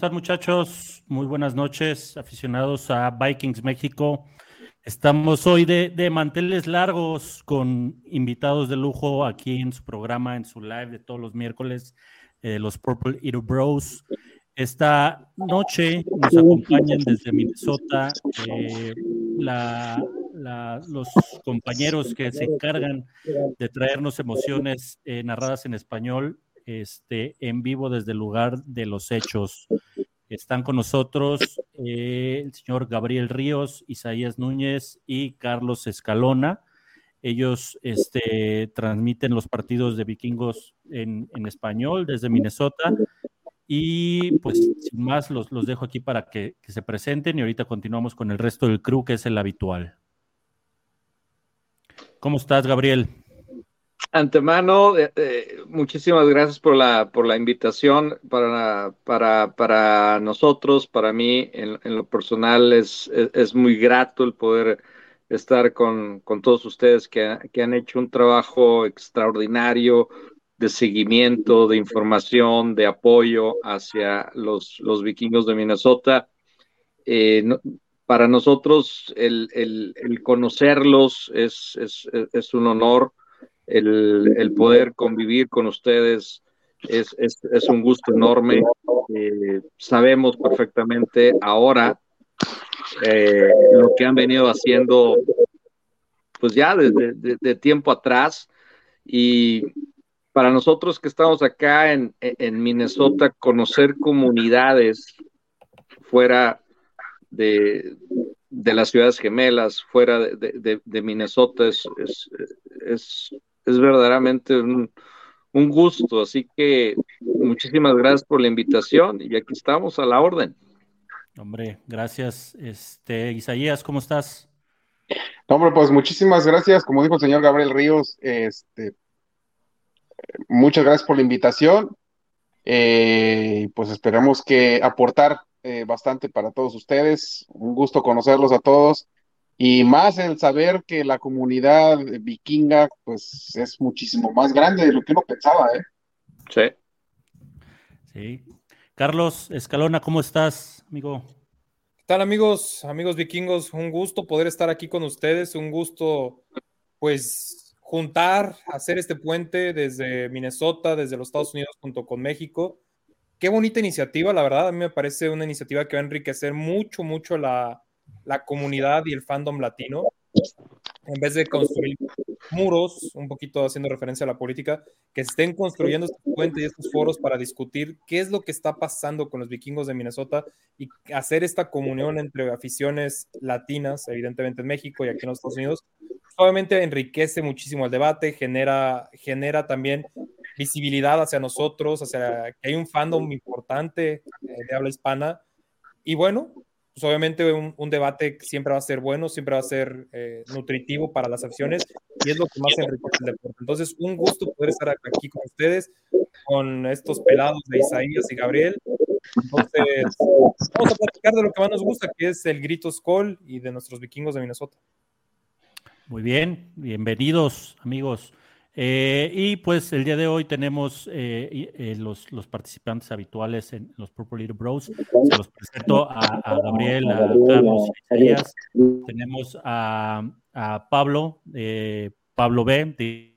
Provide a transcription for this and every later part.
¿cómo están muchachos? Muy buenas noches, aficionados a Vikings México. Estamos hoy de, manteles largos con invitados de lujo aquí en su programa, en su live de todos los miércoles, eh, los Purple Eater Bros. Esta noche nos acompañan desde Minnesota eh, los compañeros que se encargan de traernos emociones eh, narradas en español este, en vivo desde el lugar de los hechos. Están con nosotros eh, el señor Gabriel Ríos, Isaías Núñez y Carlos Escalona. Ellos este, transmiten los partidos de vikingos en, español desde Minnesota. Y pues sin más, los, los dejo aquí para que, que, se presenten y ahorita continuamos con el resto del crew, que es el habitual. ¿Cómo estás, Gabriel? Antemano, eh, eh, muchísimas gracias por la, por la invitación. Para, para, para nosotros, para mí, en, lo personal, es, es, muy grato el poder estar con, con todos ustedes que, que, han hecho un trabajo extraordinario de seguimiento, de información, de apoyo hacia los, los vikingos de Minnesota. Eh, para nosotros, el, el, el conocerlos es, es, es un honor el, poder convivir con ustedes es, un gusto enorme. Eh, sabemos perfectamente ahora eh, lo que han venido haciendo, pues ya desde de, tiempo atrás. Y para nosotros que estamos acá en, Minnesota, conocer comunidades fuera de, las ciudades gemelas, fuera de, Minnesota, es, es, es verdaderamente un, gusto. Así que muchísimas gracias por la invitación y aquí estamos a la orden. Hombre, gracias. Este, Isaías, ¿cómo estás? Hombre, pues muchísimas gracias. Como dijo el señor Gabriel Ríos, este, muchas gracias por la invitación. Eh, pues esperamos que aportar eh, bastante para todos ustedes. Un gusto conocerlos a todos. Y más el saber que la comunidad vikinga, pues es muchísimo más grande de lo que uno pensaba, ¿eh? Sí. Sí. Carlos Escalona, ¿cómo estás, amigo? ¿Qué tal, amigos? Amigos vikingos, un gusto poder estar aquí con ustedes, un gusto, pues, juntar, hacer este puente desde Minnesota, desde los Estados Unidos junto con México. Qué bonita iniciativa, la verdad, a mí me parece una iniciativa que va a enriquecer mucho, mucho la, la comunidad y el fandom latino, en vez de construir muros, un poquito haciendo referencia a la política, que estén construyendo estos puentes y estos foros para discutir qué es lo que está pasando con los vikingos de Minnesota y hacer esta comunión entre aficiones latinas, evidentemente en México y aquí en los Estados Unidos, obviamente enriquece muchísimo el debate, genera, genera también visibilidad hacia nosotros, hacia que hay un fandom importante eh, de habla hispana. Y bueno, pues, obviamente un, debate siempre va a ser bueno, siempre va a ser eh, nutritivo para las acciones y es lo que más enriquece el deporte. Entonces, un gusto poder estar aquí con ustedes, con estos pelados de Isaías y Gabriel. Entonces, vamos a platicar de lo que más nos gusta, que es el grito Skoll y de nuestros vikingos de Minnesota. Muy bien, bienvenidos amigos. Eh, y pues el día de hoy tenemos eh, eh, los, participantes habituales en los Purple Little Bros. Se los presento a, Gabriel, a Carlos y a Tenemos a, Pablo, Pablo B, de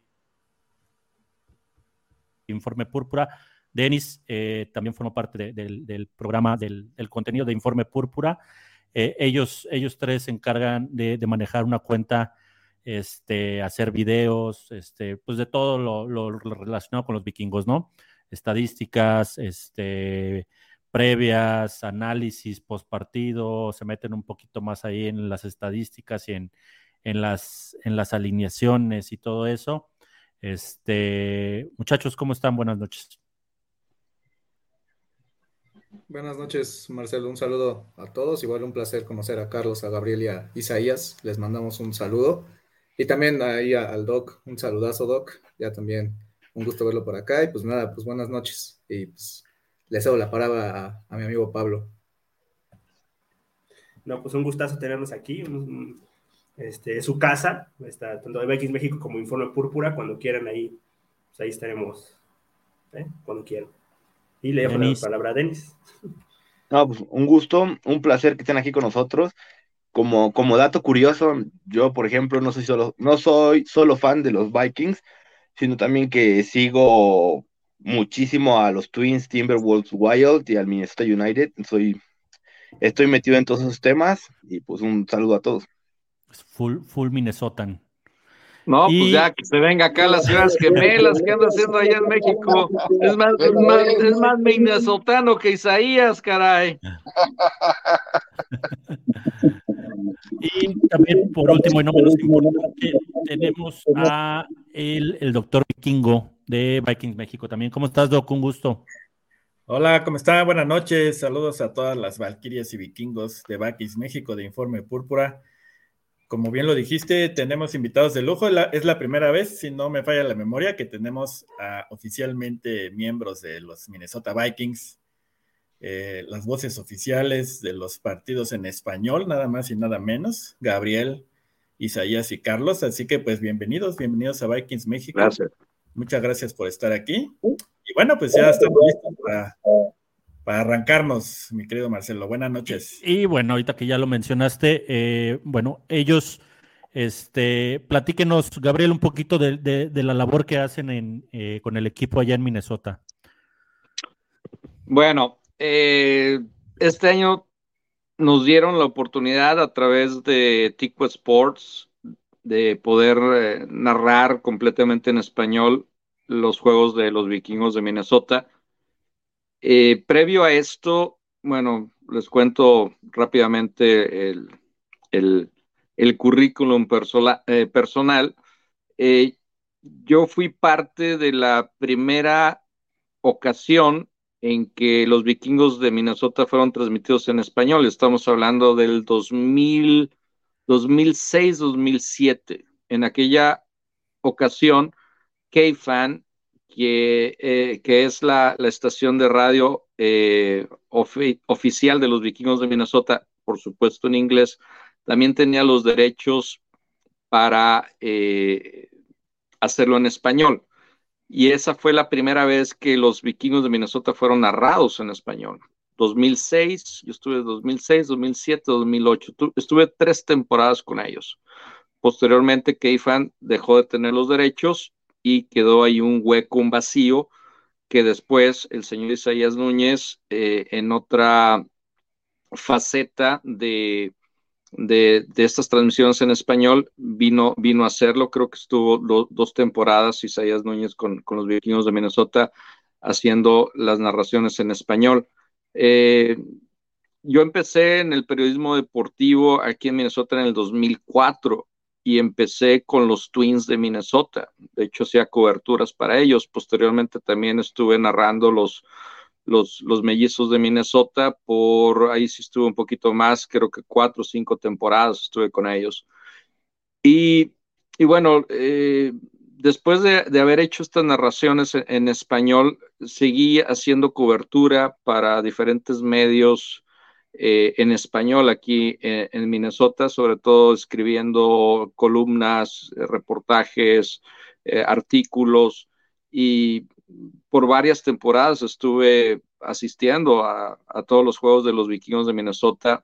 Informe Púrpura. Denis también forma parte del, programa del, contenido de Informe Púrpura. ellos, ellos tres se encargan de manejar una cuenta este, hacer videos, este, pues de todo lo, relacionado con los vikingos, ¿no? Estadísticas, este, previas, análisis post partido, se meten un poquito más ahí en las estadísticas y en, las, en las alineaciones y todo eso. Este, muchachos, ¿cómo están? Buenas noches. Buenas noches, Marcelo. Un saludo a todos. Igual un placer conocer a Carlos, a Gabriel y a Isaías. Les mandamos un saludo. Y también ahí al Doc, un saludazo, Doc. Ya también un gusto verlo por acá. Y pues nada, pues buenas noches. Y pues le cedo la palabra a, mi amigo Pablo. No, pues un gustazo tenerlos aquí. Este, es su casa, está tanto de Vikings México como Informe Púrpura. Cuando quieran ahí, pues ahí estaremos. ¿eh? Cuando quieran. Y le dejo la palabra a Denis. No, pues un gusto, un placer que estén aquí con nosotros. Como, como dato curioso, yo, por ejemplo, no soy solo, no soy solo fan de los Vikings, sino también que sigo muchísimo a los Twins, Timberwolves, Wild y al Minnesota United. Soy, estoy metido en todos esos temas y pues un saludo a todos. Full, full Minnesotan. No, pues ya que se venga acá a las ciudades gemelas que anda haciendo allá en México. Es más, es más, es más minnesotano que Isaías, caray. Y también, por último, y no menos importante, tenemos a el, el doctor Vikingo de Vikings México también. ¿Cómo estás, Doc? Un gusto. Hola, ¿cómo están? Buenas noches. Saludos a todas las Valquirias y Vikingos de Vikings México de Informe Púrpura. Como bien lo dijiste, tenemos invitados de lujo. es la primera vez, si no me falla la memoria, que tenemos oficialmente miembros de los Minnesota Vikings, eh, las voces oficiales de los partidos en español, nada más y nada menos, Gabriel, Isaías y Carlos. Así que pues bienvenidos, bienvenidos a Vikings México. Gracias. Muchas gracias por estar aquí. Y bueno, pues ya estamos listos para para arrancarnos, mi querido Marcelo. Buenas noches. Y, bueno, ahorita que ya lo mencionaste, eh, bueno, ellos, este, platíquenos, Gabriel, un poquito de, la labor que hacen eh, con el equipo allá en Minnesota. Bueno, eh, este año nos dieron la oportunidad a través de Tico Sports de poder narrar completamente en español los juegos de los vikingos de Minnesota eh, previo a esto, bueno, les cuento rápidamente el, currículum eh, personal. Eh, yo fui parte de la primera ocasión en que los vikingos de Minnesota fueron transmitidos en español. Estamos hablando del 2006-2007. En aquella ocasión, K-Fan eh, que, es la, estación de radio eh, oficial de los vikingos de Minnesota, por supuesto en inglés, también tenía los derechos para eh, hacerlo en español. Y esa fue la primera vez que los vikingos de Minnesota fueron narrados en español. 2006, yo estuve 2006, 2007, 2008. Estuve tres temporadas con ellos. Posteriormente, Keifan dejó de tener los derechos y quedó ahí un hueco, un vacío, que después el señor Isaías Núñez, eh, en otra faceta de, de, estas transmisiones en español, vino, vino a hacerlo. Creo que estuvo dos temporadas Isaías Núñez con, con, los vikingos de Minnesota haciendo las narraciones en español. Eh, yo empecé en el periodismo deportivo aquí en Minnesota en el 2004 y empecé con los Twins de Minnesota. De hecho, hacía coberturas para ellos. Posteriormente también estuve narrando los, los, los mellizos de Minnesota. Por ahí sí estuve un poquito más, creo que cuatro o cinco temporadas estuve con ellos. Y, y bueno, eh, después de, de, haber hecho estas narraciones en, en español, seguí haciendo cobertura para diferentes medios eh, en español aquí eh, en Minnesota, sobre todo escribiendo columnas, eh, reportajes, artículos y por varias temporadas estuve asistiendo a, todos los juegos de los vikingos de Minnesota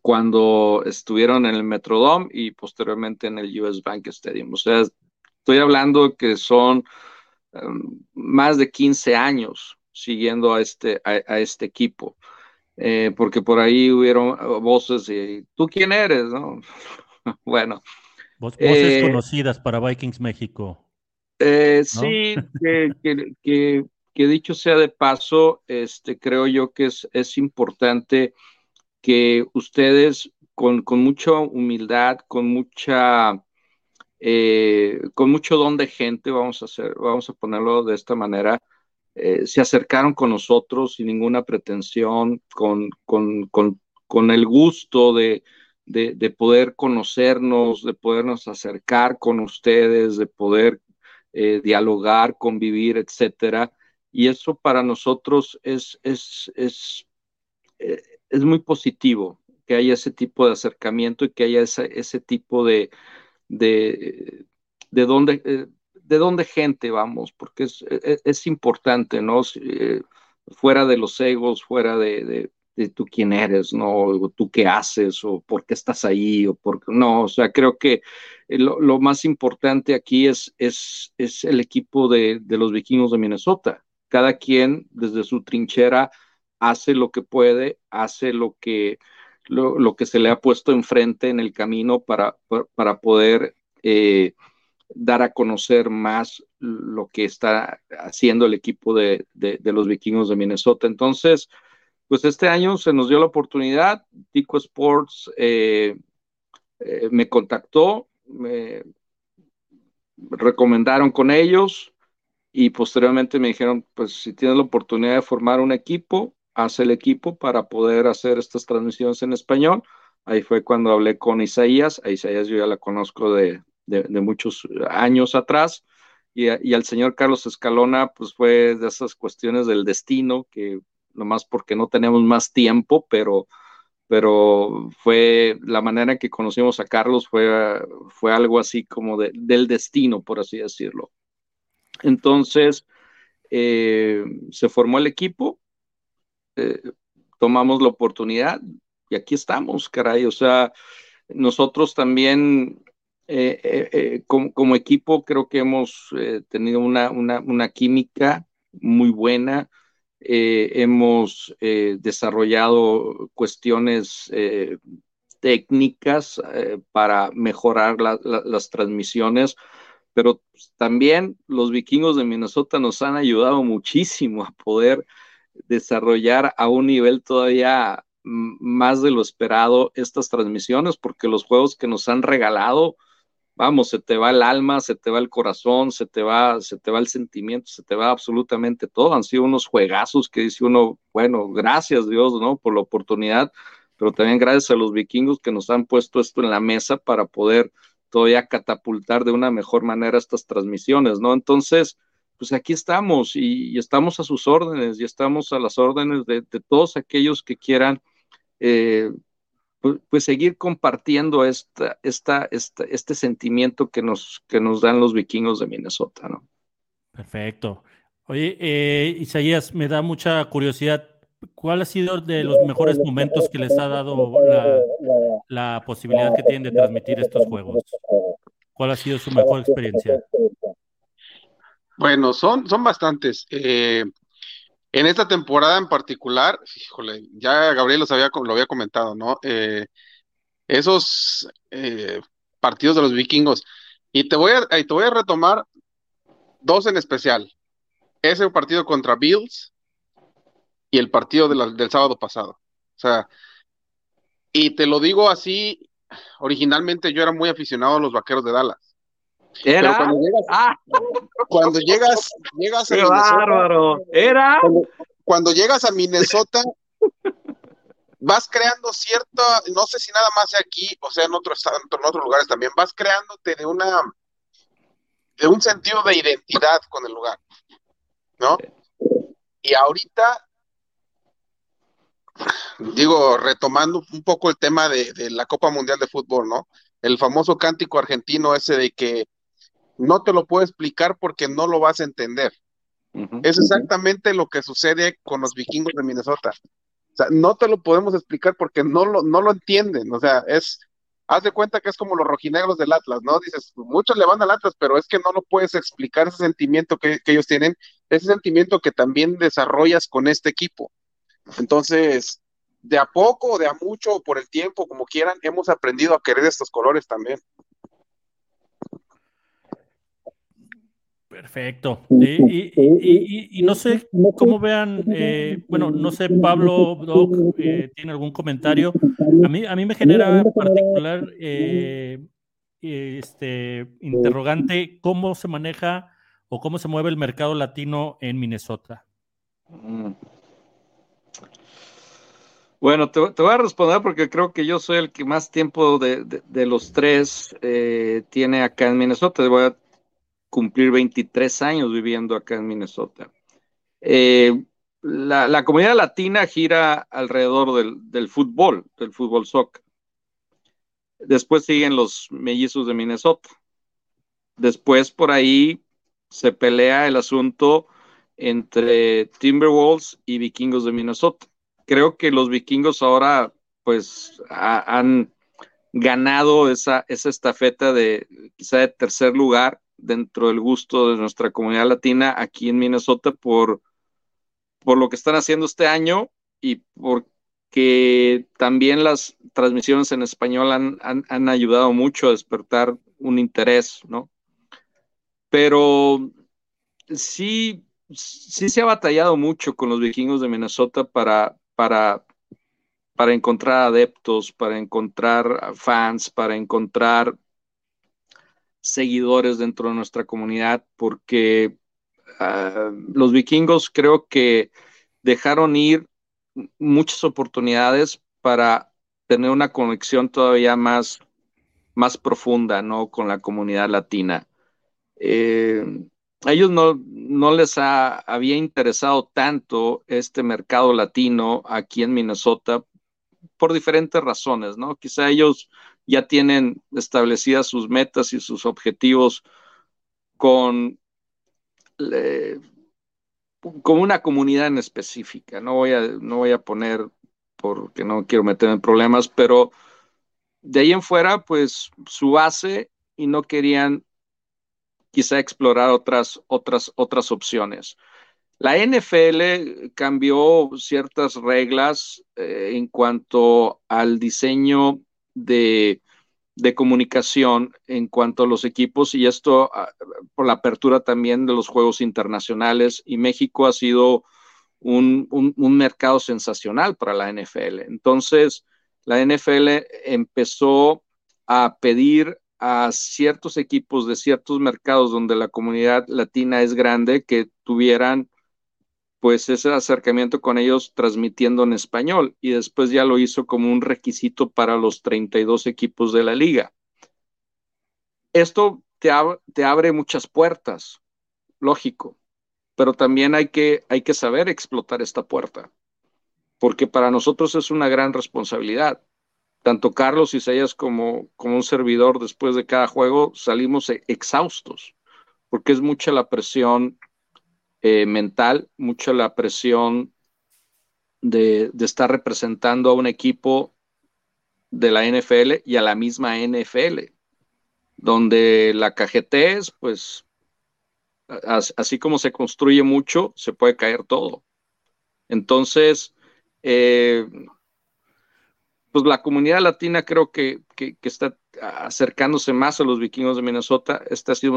cuando estuvieron en el Metrodome y posteriormente en el US Bank Stadium. O sea, estoy hablando que son em, más de 15 años siguiendo a este, a este equipo. Eh, porque por ahí hubieron uh, voces y ¿tú quién eres? ¿no? bueno. voces eh, conocidas para Vikings México. Eh, sí, que, dicho sea de paso, este, creo yo que es, es importante que ustedes con, con mucha humildad, con mucha... con mucho don de gente, vamos a hacer, vamos a ponerlo de esta manera, eh, se acercaron con nosotros sin ninguna pretensión, con, con, el gusto de, de, poder conocernos, de podernos acercar con ustedes, de poder eh, dialogar, convivir, etcétera. Y eso para nosotros es, es, es, eh, es muy positivo que haya ese tipo de acercamiento y que haya ese, ese tipo de, de, de donde, de dónde gente vamos, porque es, e, e, es, importante, ¿no? Eh, fuera de los egos, fuera de, de tú quién eres, ¿no? O tú qué haces, o por qué estás ahí, o por qué no. O sea, creo que lo, más importante aquí es, es, es el equipo de, de, los vikingos de Minnesota. Cada quien desde su trinchera hace lo que puede, hace lo que, lo, que se le ha puesto enfrente en el camino para, para poder eh, dar a conocer más lo que está haciendo el equipo de, los vikingos de Minnesota. Entonces, pues este año se nos dio la oportunidad, Tico Sports eh, eh, me contactó, me recomendaron con ellos y posteriormente me dijeron, pues si tienes la oportunidad de formar un equipo, haz el equipo para poder hacer estas transmisiones en español. Ahí fue cuando hablé con Isaías, Isaías yo ya la conozco de, de, muchos años atrás. Y, al señor Carlos Escalona, pues fue de esas cuestiones del destino, que nomás porque no tenemos más tiempo, pero, pero fue la manera que conocimos a Carlos, fue, fue algo así como de, del destino, por así decirlo. Entonces, eh, se formó el equipo, eh, tomamos la oportunidad y aquí estamos, caray. O sea, nosotros también eh, eh, eh, como, equipo creo que hemos tenido una, una, química muy buena. hemos desarrollado cuestiones técnicas para mejorar las transmisiones, pero también los vikingos de Minnesota nos han ayudado muchísimo a poder desarrollar a un nivel todavía más de lo esperado estas transmisiones, porque los juegos que nos han regalado, vamos, se te va el alma, se te va el corazón, se te va, se te va el sentimiento, se te va absolutamente todo. Han sido unos juegazos que dice uno, bueno, gracias Dios, ¿no? Por la oportunidad, pero también gracias a los vikingos que nos han puesto esto en la mesa para poder todavía catapultar de una mejor manera estas transmisiones, ¿no? Entonces, pues aquí estamos y, estamos a sus órdenes y estamos a las órdenes de, todos aquellos que quieran eh, pues, seguir compartiendo esta, esta, este sentimiento que nos, que nos dan los vikingos de Minnesota, ¿no? Perfecto. Oye, eh, Isaías, me da mucha curiosidad. ¿Cuál ha sido de los mejores momentos que les ha dado la, posibilidad que tienen de transmitir estos juegos? ¿Cuál ha sido su mejor experiencia? Bueno, son, son bastantes. Eh, en esta temporada en particular, híjole, ya Gabriel los había, lo había comentado, ¿no? Eh, esos eh, partidos de los vikingos. Y te voy a, te voy a retomar dos en especial. Ese partido contra Bills y el partido del sábado pasado. O sea, y te lo digo así, originalmente yo era muy aficionado a los vaqueros de Dallas. Era. cuando llegas, ah. cuando llegas, llegas a bárbaro. Era. Cuando, llegas a Minnesota, vas creando cierto, no sé si nada más aquí, o sea, en otros, en otros lugares también, vas creándote de una, de un sentido de identidad con el lugar, ¿no? Y ahorita, digo, retomando un poco el tema de, de la Copa Mundial de Fútbol, ¿no? El famoso cántico argentino ese de que no te lo puedo explicar porque no lo vas a entender. es exactamente lo que sucede con los vikingos de Minnesota. O sea, no te lo podemos explicar porque no lo, no lo entienden. O sea, es, haz de cuenta que es como los rojinegros del Atlas, ¿no? Dices, muchos le van al Atlas, pero es que no lo puedes explicar ese sentimiento que, que ellos tienen, ese sentimiento que también desarrollas con este equipo. Entonces, de a poco, de a mucho, por el tiempo, como quieran, hemos aprendido a querer estos colores también. Perfecto. Y, no sé cómo vean, eh, bueno, no sé, Pablo Doc, eh, tiene algún comentario. A mí, a mí me genera particular eh, este interrogante cómo se maneja o cómo se mueve el mercado latino en Minnesota. Mm. Bueno, te, voy a responder porque creo que yo soy el que más tiempo de, los tres tiene acá en Minnesota. Voy a cumplir 23 años viviendo acá en Minnesota. Eh, la, comunidad latina gira alrededor del, fútbol, del fútbol soccer. Después siguen los mellizos de Minnesota. Después por ahí se pelea el asunto entre Timberwolves y Vikingos de Minnesota. creo que los vikingos ahora pues han ganado esa, esa estafeta de quizá de tercer lugar dentro del gusto de nuestra comunidad latina aquí en Minnesota por, por lo que están haciendo este año y porque también las transmisiones en español han, han ayudado mucho a despertar un interés, ¿no? Pero sí, sí se ha batallado mucho con los vikingos de Minnesota para, para, para encontrar adeptos, para encontrar fans, para encontrar seguidores dentro de nuestra comunidad, porque ah, los vikingos creo que dejaron ir muchas oportunidades para tener una conexión todavía más, más profunda ¿no? con la comunidad latina. Eh, a ellos no, no les había interesado tanto este mercado latino aquí en Minnesota por diferentes razones, ¿no? Quizá ellos ya tienen establecidas sus metas y sus objetivos con, con una comunidad en específica. No voy, a, no voy a poner porque no quiero meterme en problemas, pero de ahí en fuera, pues su base y no querían quizá explorar otras, otras, otras opciones. La NFL cambió ciertas reglas eh, en cuanto al diseño de, comunicación en cuanto a los equipos y esto ah, por la apertura también de los juegos internacionales y México ha sido un, un mercado sensacional para la NFL. Entonces, la NFL empezó a pedir a ciertos equipos de ciertos mercados donde la comunidad latina es grande que tuvieran pues ese acercamiento con ellos transmitiendo en español y después ya lo hizo como un requisito para los 32 equipos de la liga. Esto te, abre muchas puertas, lógico, pero también hay que, saber explotar esta puerta, porque para nosotros es una gran responsabilidad. Tanto Carlos Isaías como, como un servidor después de cada juego salimos exhaustos, porque es mucha la presión eh, mental, mucho la presión de, estar representando a un equipo de la NFL y a la misma NFL, donde la es, pues, así como se construye mucho, se puede caer todo. Entonces, eh, pues la comunidad latina creo que, está acercándose más a los vikingos de Minnesota. Esta ha sido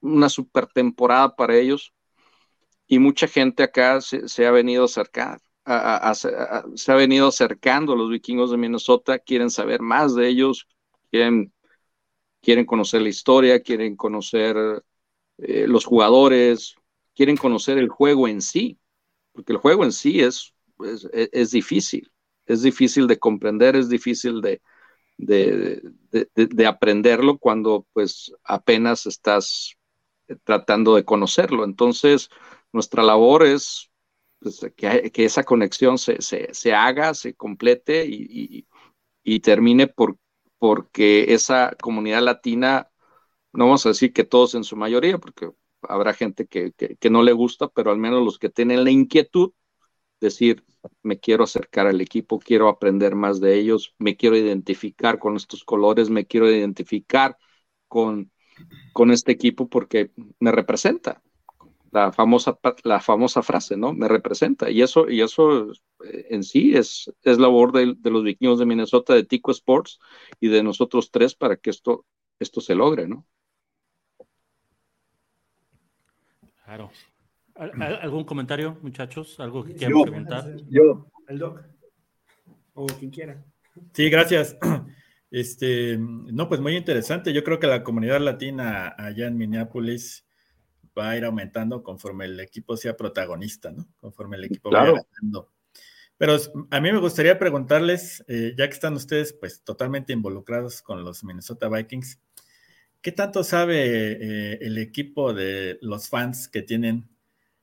una super temporada para ellos y mucha gente acá se, ha venido acercar, se ha venido acercando a los vikingos de Minnesota, quieren saber más de ellos, quieren, quieren conocer la historia, quieren conocer eh, los jugadores, quieren conocer el juego en sí, porque el juego en sí es, es, difícil, es difícil de comprender, es difícil de, de, de, aprenderlo cuando pues apenas estás tratando de conocerlo. Entonces, nuestra labor es pues, que, esa conexión se, haga, se complete y, termine por, porque esa comunidad latina, no vamos a decir que todos en su mayoría, porque habrá gente que, no le gusta, pero al menos los que tienen la inquietud, decir, me quiero acercar al equipo, quiero aprender más de ellos, me quiero identificar con estos colores, me quiero identificar con, con este equipo porque me representa la famosa, la famosa frase, ¿no? Me representa. Y eso, y eso eh, en sí es, es labor de, los vikingos de Minnesota, de Tico Sports y de nosotros tres para que esto, esto se logre, ¿no? Claro. ¿Algún comentario, muchachos? ¿Algo que quieran preguntar? Yo, el doc. O quien quiera. Sí, gracias. Este, no, pues muy interesante. Yo creo que la comunidad latina allá en Minneapolis va a ir aumentando conforme el equipo sea protagonista, ¿no? Conforme el equipo vaya ganando. Pero a mí me gustaría preguntarles, eh, ya que están ustedes pues totalmente involucrados con los Minnesota Vikings, ¿qué tanto sabe eh, el equipo de los fans que tienen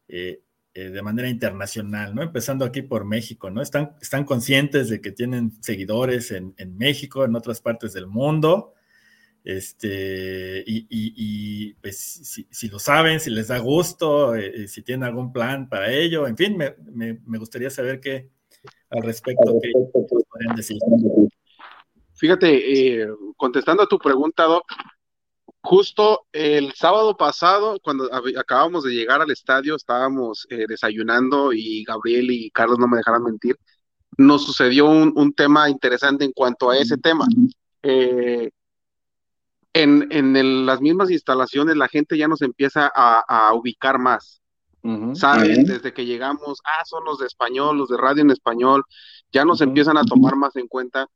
eh, de manera internacional, ¿no? Empezando aquí por México, ¿no? Están, están conscientes de que tienen seguidores en, en México, en otras partes del mundo, este, y, pues si, lo saben, si les da gusto, eh, eh, si tienen algún plan para ello, en fin, me, gustaría saber qué, al respecto que pueden decir. Fíjate, eh, contestando a tu pregunta, Doc, justo el sábado pasado, cuando acabamos de llegar al estadio, estábamos eh, desayunando y Gabriel y Carlos no me dejarán mentir, nos sucedió un, tema interesante en cuanto a ese tema. Eh, en, las mismas instalaciones la gente ya nos empieza a, ubicar más. ¿Saben? Desde que llegamos, ah, son los de español, los de radio en español, ya nos empiezan a tomar más en cuenta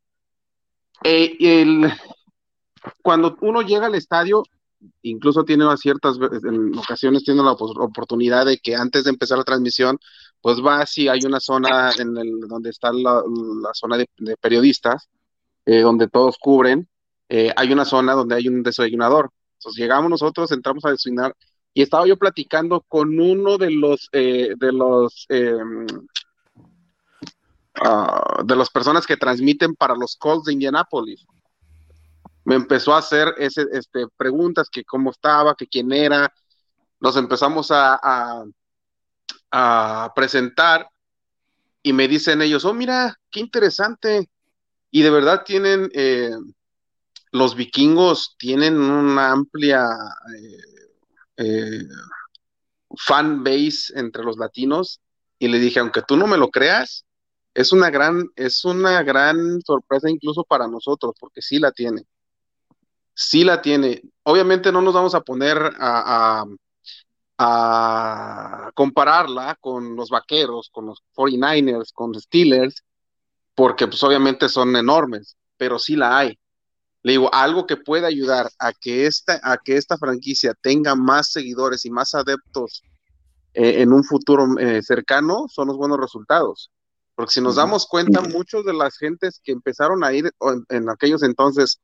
eh, el, cuando uno llega al estadio, incluso tiene ciertas, en ocasiones tiene la oportunidad de que antes de empezar la transmisión, pues va si hay una zona en el, donde está la, zona de, periodistas, eh, donde todos cubren, eh, hay una zona donde hay un desayunador. Entonces llegamos nosotros, entramos a desayunar y estaba yo platicando con uno de los, de los em, Ah, de las personas que transmiten para los Colts de Indianapolis. Me empezó a hacer ese, este, preguntas que cómo estaba, que quién era. Nos empezamos a, a, presentar y me dicen ellos, oh, mira, qué interesante. Y de verdad tienen, eh, los vikingos tienen una amplia eh, eh, fan base entre los latinos. Y le dije, aunque tú no me lo creas, es una gran, es una gran sorpresa incluso para nosotros, porque sí la tiene. Sí la tiene. Obviamente no nos vamos a poner a, compararla con los vaqueros, con los 49ers, con los Steelers, porque pues obviamente son enormes, pero sí la hay. Le digo, algo que puede ayudar a que esta, a que esta franquicia tenga más seguidores y más adeptos eh, en un futuro eh, cercano son los buenos resultados. Porque si nos damos cuenta, muchos de las gentes que empezaron a ir en, aquellos entonces,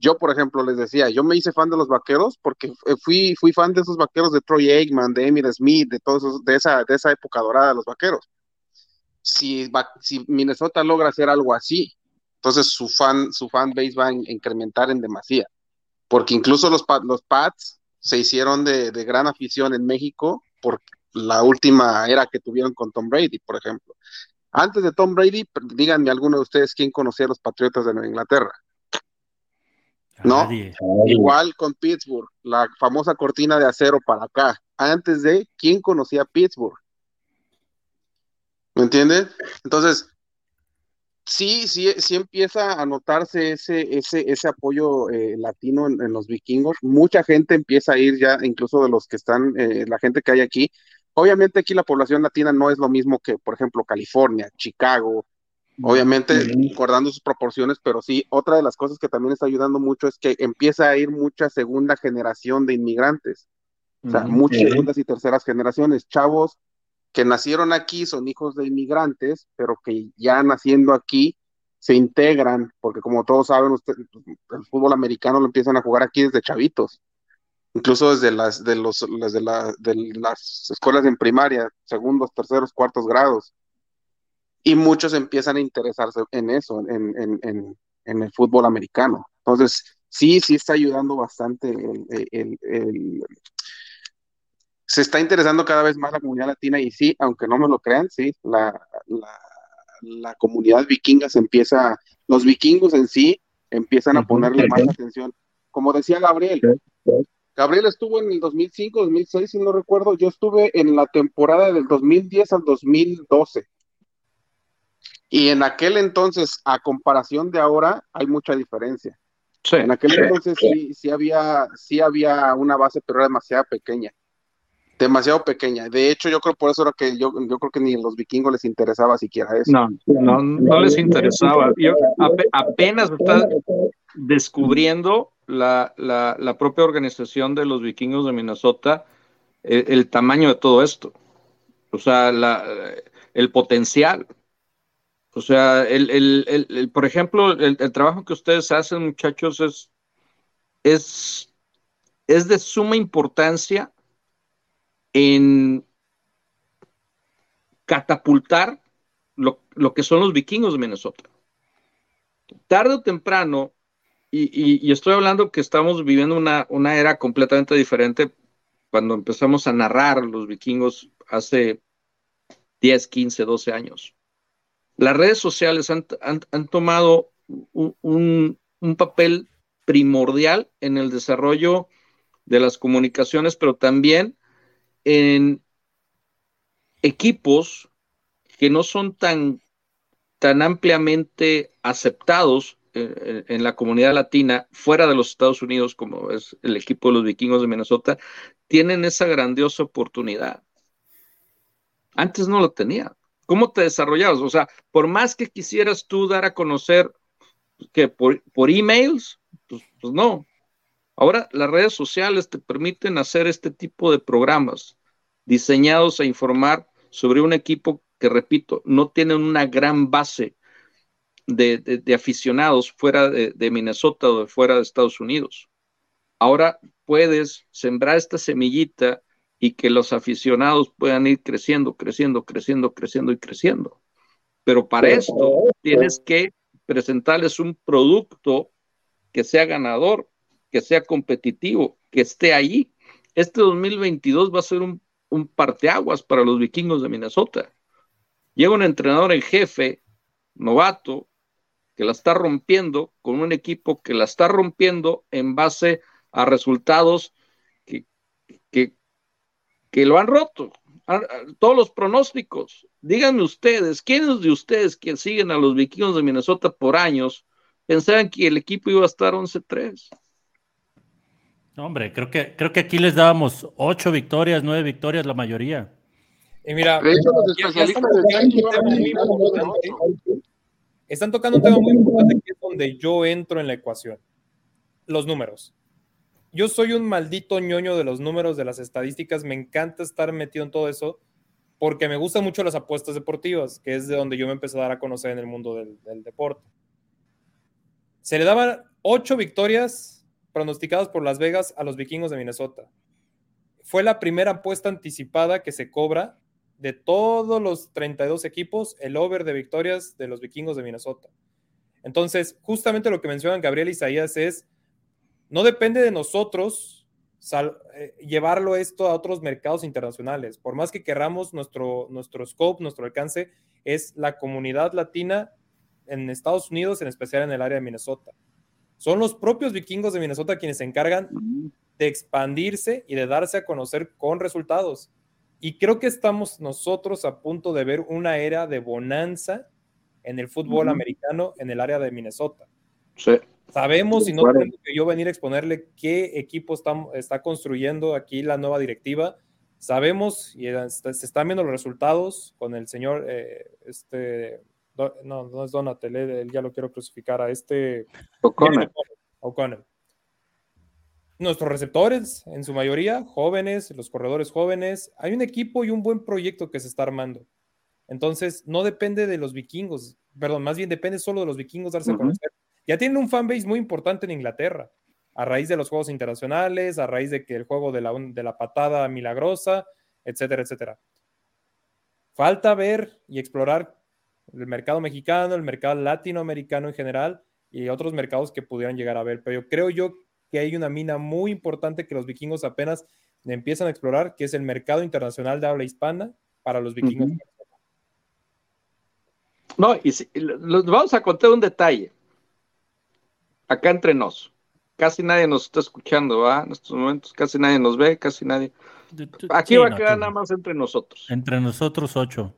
yo por ejemplo les decía, yo me hice fan de los vaqueros porque fui, fui fan de esos vaqueros de Troy Aikman, de Emmitt Smith, de todos de esa, de esa época dorada de los vaqueros. Si, si Minnesota logra hacer algo así, entonces su fan, su fan base va a incrementar en demasía. Porque incluso los, los Pats se hicieron de, de gran afición en México por la última era que tuvieron con Tom Brady, por ejemplo. Antes de Tom Brady, díganme alguno de ustedes quién conocía a los Patriotas de Nueva Inglaterra. ¿No? Igual con Pittsburgh, la famosa cortina de acero para acá. Antes de, ¿quién conocía a Pittsburgh? ¿Me entiendes? Entonces, sí, sí, sí empieza a notarse ese, ese, ese apoyo eh, latino en, los vikingos. Mucha gente empieza a ir ya, incluso de los que están, eh, la gente que hay aquí, Obviamente aquí la población latina no es lo mismo que, por ejemplo, California, Chicago, obviamente guardando sus proporciones, pero sí, otra de las cosas que también está ayudando mucho es que empieza a ir mucha segunda generación de inmigrantes, o sea, muchas segundas y terceras generaciones, chavos que nacieron aquí, son hijos de inmigrantes, pero que ya naciendo aquí se integran, porque como todos saben, el fútbol americano lo empiezan a jugar aquí desde chavitos incluso desde las de los de, la, de las escuelas en primaria, segundos, terceros, cuartos grados. Y muchos empiezan a interesarse en eso, en, en, en, en el fútbol americano. Entonces, sí, sí está ayudando bastante el, se está interesando cada vez más la comunidad latina y sí, aunque no me lo crean, sí, la, la, la comunidad vikinga se empieza, los vikingos en sí empiezan a ponerle más atención. Como decía Gabriel, Gabriel estuvo en el 2005, 2006, si no recuerdo. Yo estuve en la temporada del 2010 al 2012. Y en aquel entonces, a comparación de ahora, hay mucha diferencia. en aquel entonces sí, sí, había, sí había una base, pero era demasiado pequeña. Demasiado pequeña. De hecho, yo creo por eso era que yo, yo creo que ni a los vikingos les interesaba siquiera eso. No, no, no les interesaba. Yo apenas está descubriendo la, la, propia organización de los vikingos de Minnesota el, tamaño de todo esto. O sea, la, el potencial. O sea, el, el, por ejemplo, el, trabajo que ustedes hacen, muchachos, es, es, es de suma importancia en catapultar lo, lo que son los vikingos de Minnesota. Tarde o temprano, y, estoy hablando que estamos viviendo una, una era completamente diferente cuando empezamos a narrar los vikingos hace 10, 15, 12 años. las redes sociales han, tomado un, papel primordial en el desarrollo de las comunicaciones, pero también en equipos que no son tan, tan ampliamente aceptados en, en, la comunidad latina fuera de los Estados Unidos, como es el equipo de los vikingos de Minnesota, tienen esa grandiosa oportunidad. Antes no lo tenía. ¿Cómo te desarrollabas? O sea, por más que quisieras tú dar a conocer que por, por emails, pues, pues, no. Ahora las redes sociales te permiten hacer este tipo de programas diseñados a informar sobre un equipo que, repito, no tiene una gran base de, aficionados fuera de, de, Minnesota o de fuera de Estados Unidos. Ahora puedes sembrar esta semillita y que los aficionados puedan ir creciendo, creciendo, creciendo, creciendo y creciendo. Pero para esto tienes que presentarles un producto que sea ganador, que sea competitivo, que esté ahí. Este 2022 va a ser un, parteaguas para los vikingos de Minnesota. Llega un entrenador en jefe, novato, que la está rompiendo, con un equipo que la está rompiendo en base a resultados que, que, que lo han roto. Todos los pronósticos. Díganme ustedes, ¿quiénes de ustedes que siguen a los vikingos de Minnesota por años pensaban que el equipo iba a estar 11-3? Hombre, creo que, creo que aquí les dábamos ocho victorias, nueve victorias, la mayoría. Y mira, están tocando un tema muy importante que es donde yo entro en la ecuación. Los números yo soy un maldito ñoño de los números, de las estadísticas, me encanta estar metido en todo eso, porque me gustan mucho las apuestas deportivas, que es de donde yo me empecé a dar a conocer en el mundo del, deporte. Se le daban ocho victorias pronosticadas por Las Vegas a los vikingos de Minnesota. Fue la primera apuesta anticipada que se cobra de todos los 32 equipos, el over de victorias de los vikingos de Minnesota. Entonces, justamente lo que mencionan Gabriel Isaías es no depende de nosotros eh, llevarlo esto a otros mercados internacionales. Por más que querramos, nuestro, nuestro scope, nuestro alcance es la comunidad latina en Estados Unidos, en especial en el área de Minnesota. Son los propios vikingos de Minnesota quienes se encargan de expandirse y de darse a conocer con resultados. Y creo que estamos nosotros a punto de ver una era de bonanza en el fútbol americano en el área de Minnesota. Sí. Sabemos, y no tengo que yo venir a exponerle qué equipo está, está construyendo aquí la nueva directiva. Sabemos y se están viendo los resultados con el señor, eh, este, no, no es Donatel, él ya lo quiero crucificar a este O'Connell. Nuestros receptores, en su mayoría, jóvenes, los corredores jóvenes. Hay un equipo y un buen proyecto que se está armando. Entonces, no depende de los vikingos, perdón, más bien depende solo de los vikingos darse a conocer ya tienen un fanbase muy importante en Inglaterra, a raíz de los juegos internacionales, a raíz de que el juego de la, de la patada milagrosa, etcétera, etcétera. Falta ver y explorar el mercado mexicano, el mercado latinoamericano en general y otros mercados que pudieran llegar a ver. Pero yo creo yo que hay una mina muy importante que los vikingos apenas empiezan a explorar, que es el mercado internacional de habla hispana para los vikingos. No, y los vamos a contar un detalle acá entre nos. Casi nadie nos está escuchando, ¿va? En estos momentos casi nadie nos ve, casi nadie. Aquí va a quedar nada más entre nosotros. Entre nosotros ocho.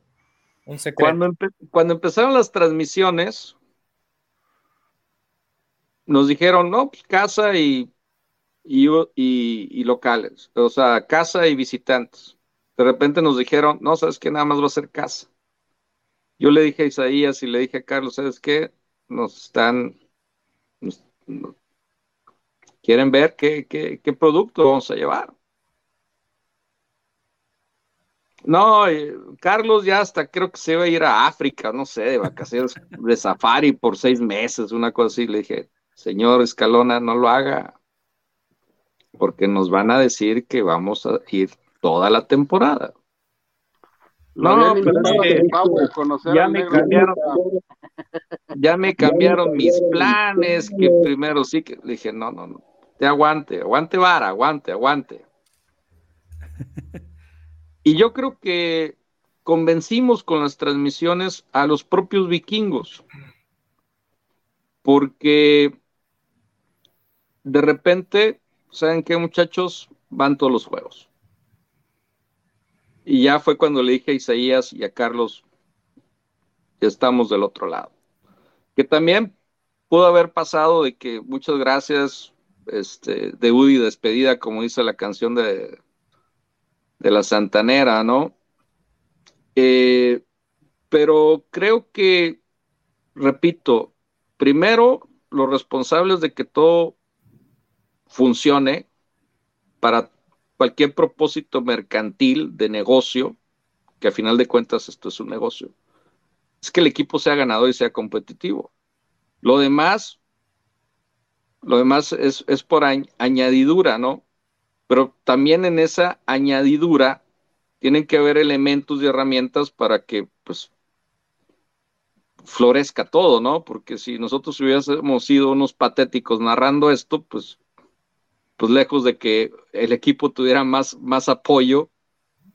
Cuando, empezaron las transmisiones, nos dijeron, no, pues casa y, y, locales, o sea, casa y visitantes. De repente nos dijeron, no, sabes que nada más va a ser casa. Yo le dije a Isaías y le dije a Carlos, ¿sabes qué? Nos están quieren ver qué, qué, producto vamos a llevar. No, Carlos ya hasta creo que se iba a ir a África, no sé, de vacaciones, de safari por seis meses, una cosa así. Le dije, señor Escalona, no lo haga, porque nos van a decir que vamos a ir toda la temporada. No, pero ya me cambiaron, ya me cambiaron mis planes, que primero sí que dije, no, no, no, te aguante, aguante vara, aguante, aguante. Y yo creo que convencimos con las transmisiones a los propios vikingos, porque de repente, ¿saben qué muchachos? Van todos los juegos. Y ya fue cuando le dije a Isaías y a Carlos, ya estamos del otro lado. Que también pudo haber pasado de que muchas gracias, este, de Udi despedida, como dice la canción de, de la Santanera, ¿no? Eh, pero creo que, repito, primero los responsables de que todo funcione para cualquier propósito mercantil de negocio, que a final de cuentas esto es un negocio, es que el equipo sea ganador y sea competitivo. Lo demás, lo demás es, es por añadidura, ¿no? Pero también en esa añadidura tienen que haber elementos y herramientas para que, pues, florezca todo, ¿no? Porque si nosotros hubiésemos sido unos patéticos narrando esto, pues, pues lejos de que el equipo tuviera más, más apoyo,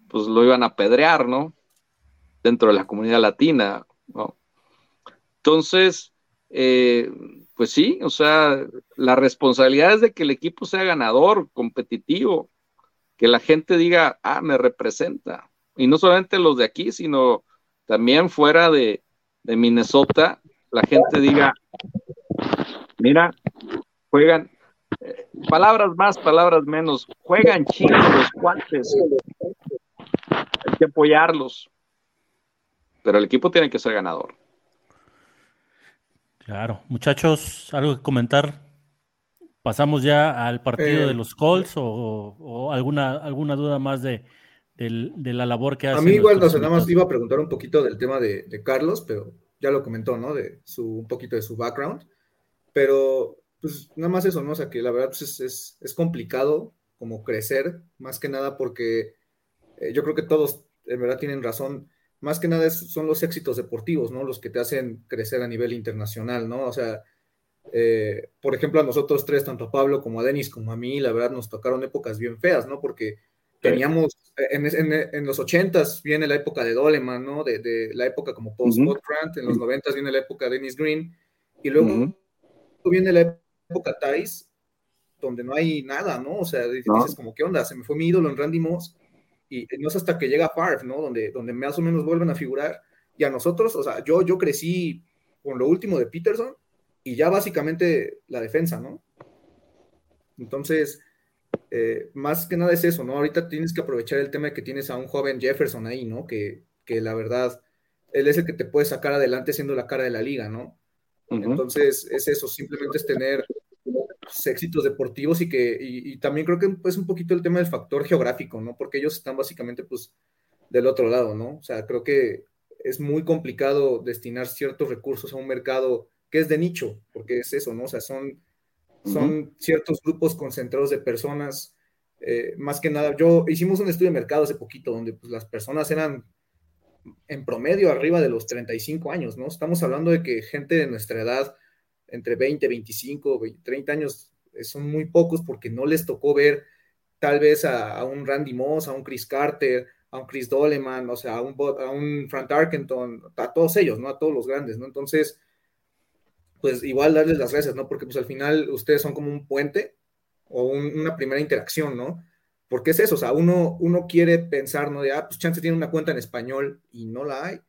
pues lo iban a pedrear, ¿no? Dentro de la comunidad latina, ¿no? Entonces, eh, pues sí, o sea, la responsabilidad es de que el equipo sea ganador, competitivo, que la gente diga, ah, me representa. Y no solamente los de aquí, sino también fuera de, Minnesota, la gente diga, mira, juegan, eh, palabras más, palabras menos, juegan chinos los cuantes. Hay que apoyarlos. Pero el equipo tiene que ser ganador. Claro. Muchachos, ¿algo que comentar? ¿Pasamos ya al partido de eh, los Colts o, alguna, alguna duda más de, la labor que hace? A mí igual, no sé, nada más iba a preguntar un poquito del tema de, Carlos, pero ya lo comentó, ¿no? De su, un poquito de su background. Pero, pues, nada más eso, ¿no? O sea, que la verdad pues, es, complicado como crecer, más que nada porque eh, yo creo que todos en verdad tienen razón más que nada son los éxitos deportivos, ¿no? Los que te hacen crecer a nivel internacional, ¿no? O sea, eh, por ejemplo, a nosotros tres, tanto a Pablo como a Denis como a mí, la verdad nos tocaron épocas bien feas, ¿no? Porque teníamos, en, los ochentas viene la época de Doleman, ¿no? De, la época como post Grant, en los noventas viene la época de Dennis Green, y luego viene la época Thais, donde no hay nada, ¿no? O sea, dices como, ¿qué onda? Se me fue mi ídolo en Randy Moss, y no es hasta que llega Favre, ¿no? Donde, donde más o menos vuelven a figurar. Y a nosotros, o sea, yo, yo crecí con lo último de Peterson y ya básicamente la defensa, ¿no? Entonces, eh, más que nada es eso, ¿no? Ahorita tienes que aprovechar el tema de que tienes a un joven Jefferson ahí, ¿no? Que, que la verdad, él es el que te puede sacar adelante siendo la cara de la liga, ¿no? Entonces, es eso, simplemente es tener éxitos deportivos y que y, también creo que es un poquito el tema del factor geográfico, ¿no? Porque ellos están básicamente pues del otro lado, ¿no? O sea, creo que es muy complicado destinar ciertos recursos a un mercado que es de nicho, porque es eso, ¿no? O sea, son, son ciertos grupos concentrados de personas, eh, más que nada, yo hicimos un estudio de mercado hace poquito donde pues, las personas eran en promedio arriba de los 35 años, ¿no? Estamos hablando de que gente de nuestra edad entre 20, 25, 30 años eh, son muy pocos porque no les tocó ver tal vez a, un Randy Moss, a un Chris Carter, a un Chris Doleman, o sea, a un, a un Frank Tarkenton, a todos ellos, ¿no? A todos los grandes, ¿no? Entonces, pues igual darles las gracias, ¿no? Porque pues al final ustedes son como un puente o una primera interacción, ¿no? Porque es eso, o sea, uno, uno quiere pensar, ¿no? De, ah, pues Chance tiene una cuenta en español y no la hay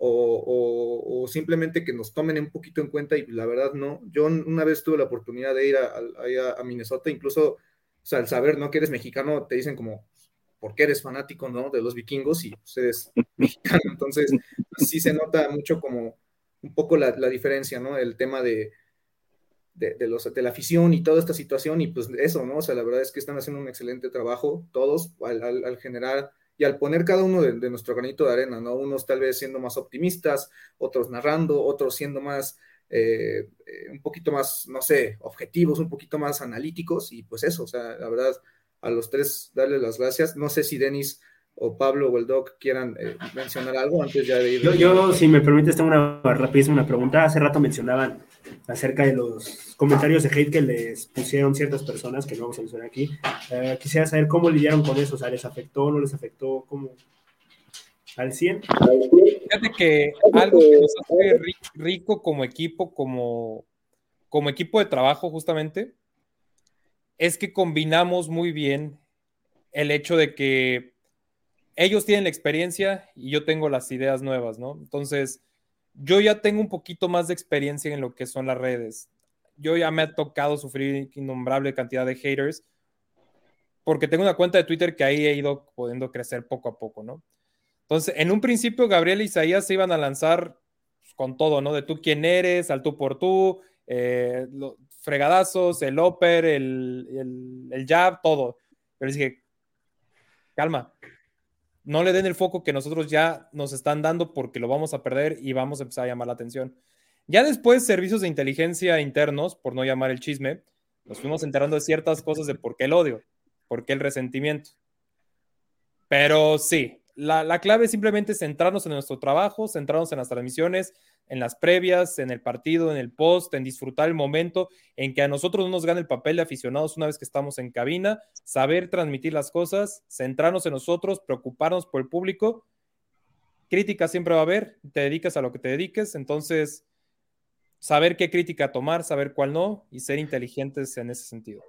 o, simplemente que nos tomen un poquito en cuenta y la verdad no. Yo una vez tuve la oportunidad de ir a, Minnesota, incluso, o sea, al saber, ¿no? Que eres mexicano, te dicen como, ¿por qué eres fanático, ¿no? De los vikingos y ustedes eres mexicano. Entonces, sí se nota mucho como un poco la, diferencia, ¿no? El tema de, de, los, de la afición y toda esta situación y pues eso, ¿no? O sea, la verdad es que están haciendo un excelente trabajo todos al, al generar y al poner cada uno de, nuestro granito de arena, ¿no? Unos tal vez siendo más optimistas, otros narrando, otros siendo más, eh, eh, un poquito más, no sé, objetivos, un poquito más analíticos, y pues eso, o sea, la verdad, a los tres darles las gracias. No sé si Denis o Pablo o el Doc quieran eh, mencionar algo antes ya de ir. Yo, yo, si me permites, tengo una rapidísima pregunta. Hace rato mencionaban acerca de los comentarios de hate que les pusieron ciertas personas, que no vamos a mencionar aquí. Eh, quisiera saber cómo lidiaron con eso, o sea, ¿les afectó, no les afectó? ¿Cómo? al 100. Fíjate que algo que nos hace rico como equipo, como, como equipo de trabajo justamente, es que combinamos muy bien el hecho de que ellos tienen la experiencia y yo tengo las ideas nuevas, ¿no? Entonces, yo ya tengo un poquito más de experiencia en lo que son las redes. Yo ya me ha tocado sufrir innombrable cantidad de haters porque tengo una cuenta de Twitter que ahí he ido pudiendo crecer poco a poco, ¿no? Entonces, en un principio, Gabriel y Isaías se iban a lanzar con todo, ¿no? De tú quién eres, al tú por tú, eh, fregadazos, el upper, el, el, el jab, todo. Pero dije, calma, no le den el foco que nosotros ya nos están dando porque lo vamos a perder y vamos a empezar a llamar la atención. Ya después, servicios de inteligencia internos, por no llamar el chisme, nos fuimos enterando de ciertas cosas de por qué el odio, por qué el resentimiento. Pero sí, la, clave es simplemente centrarnos en nuestro trabajo, centrarnos en las transmisiones, en las previas, en el partido, en el post, en disfrutar el momento, en que a nosotros no nos gane el papel de aficionados una vez que estamos en cabina, saber transmitir las cosas, centrarnos en nosotros, preocuparnos por el público. Crítica siempre va a haber, te dedicas a lo que te dediques, entonces saber qué crítica tomar, saber cuál no y ser inteligentes en ese sentido.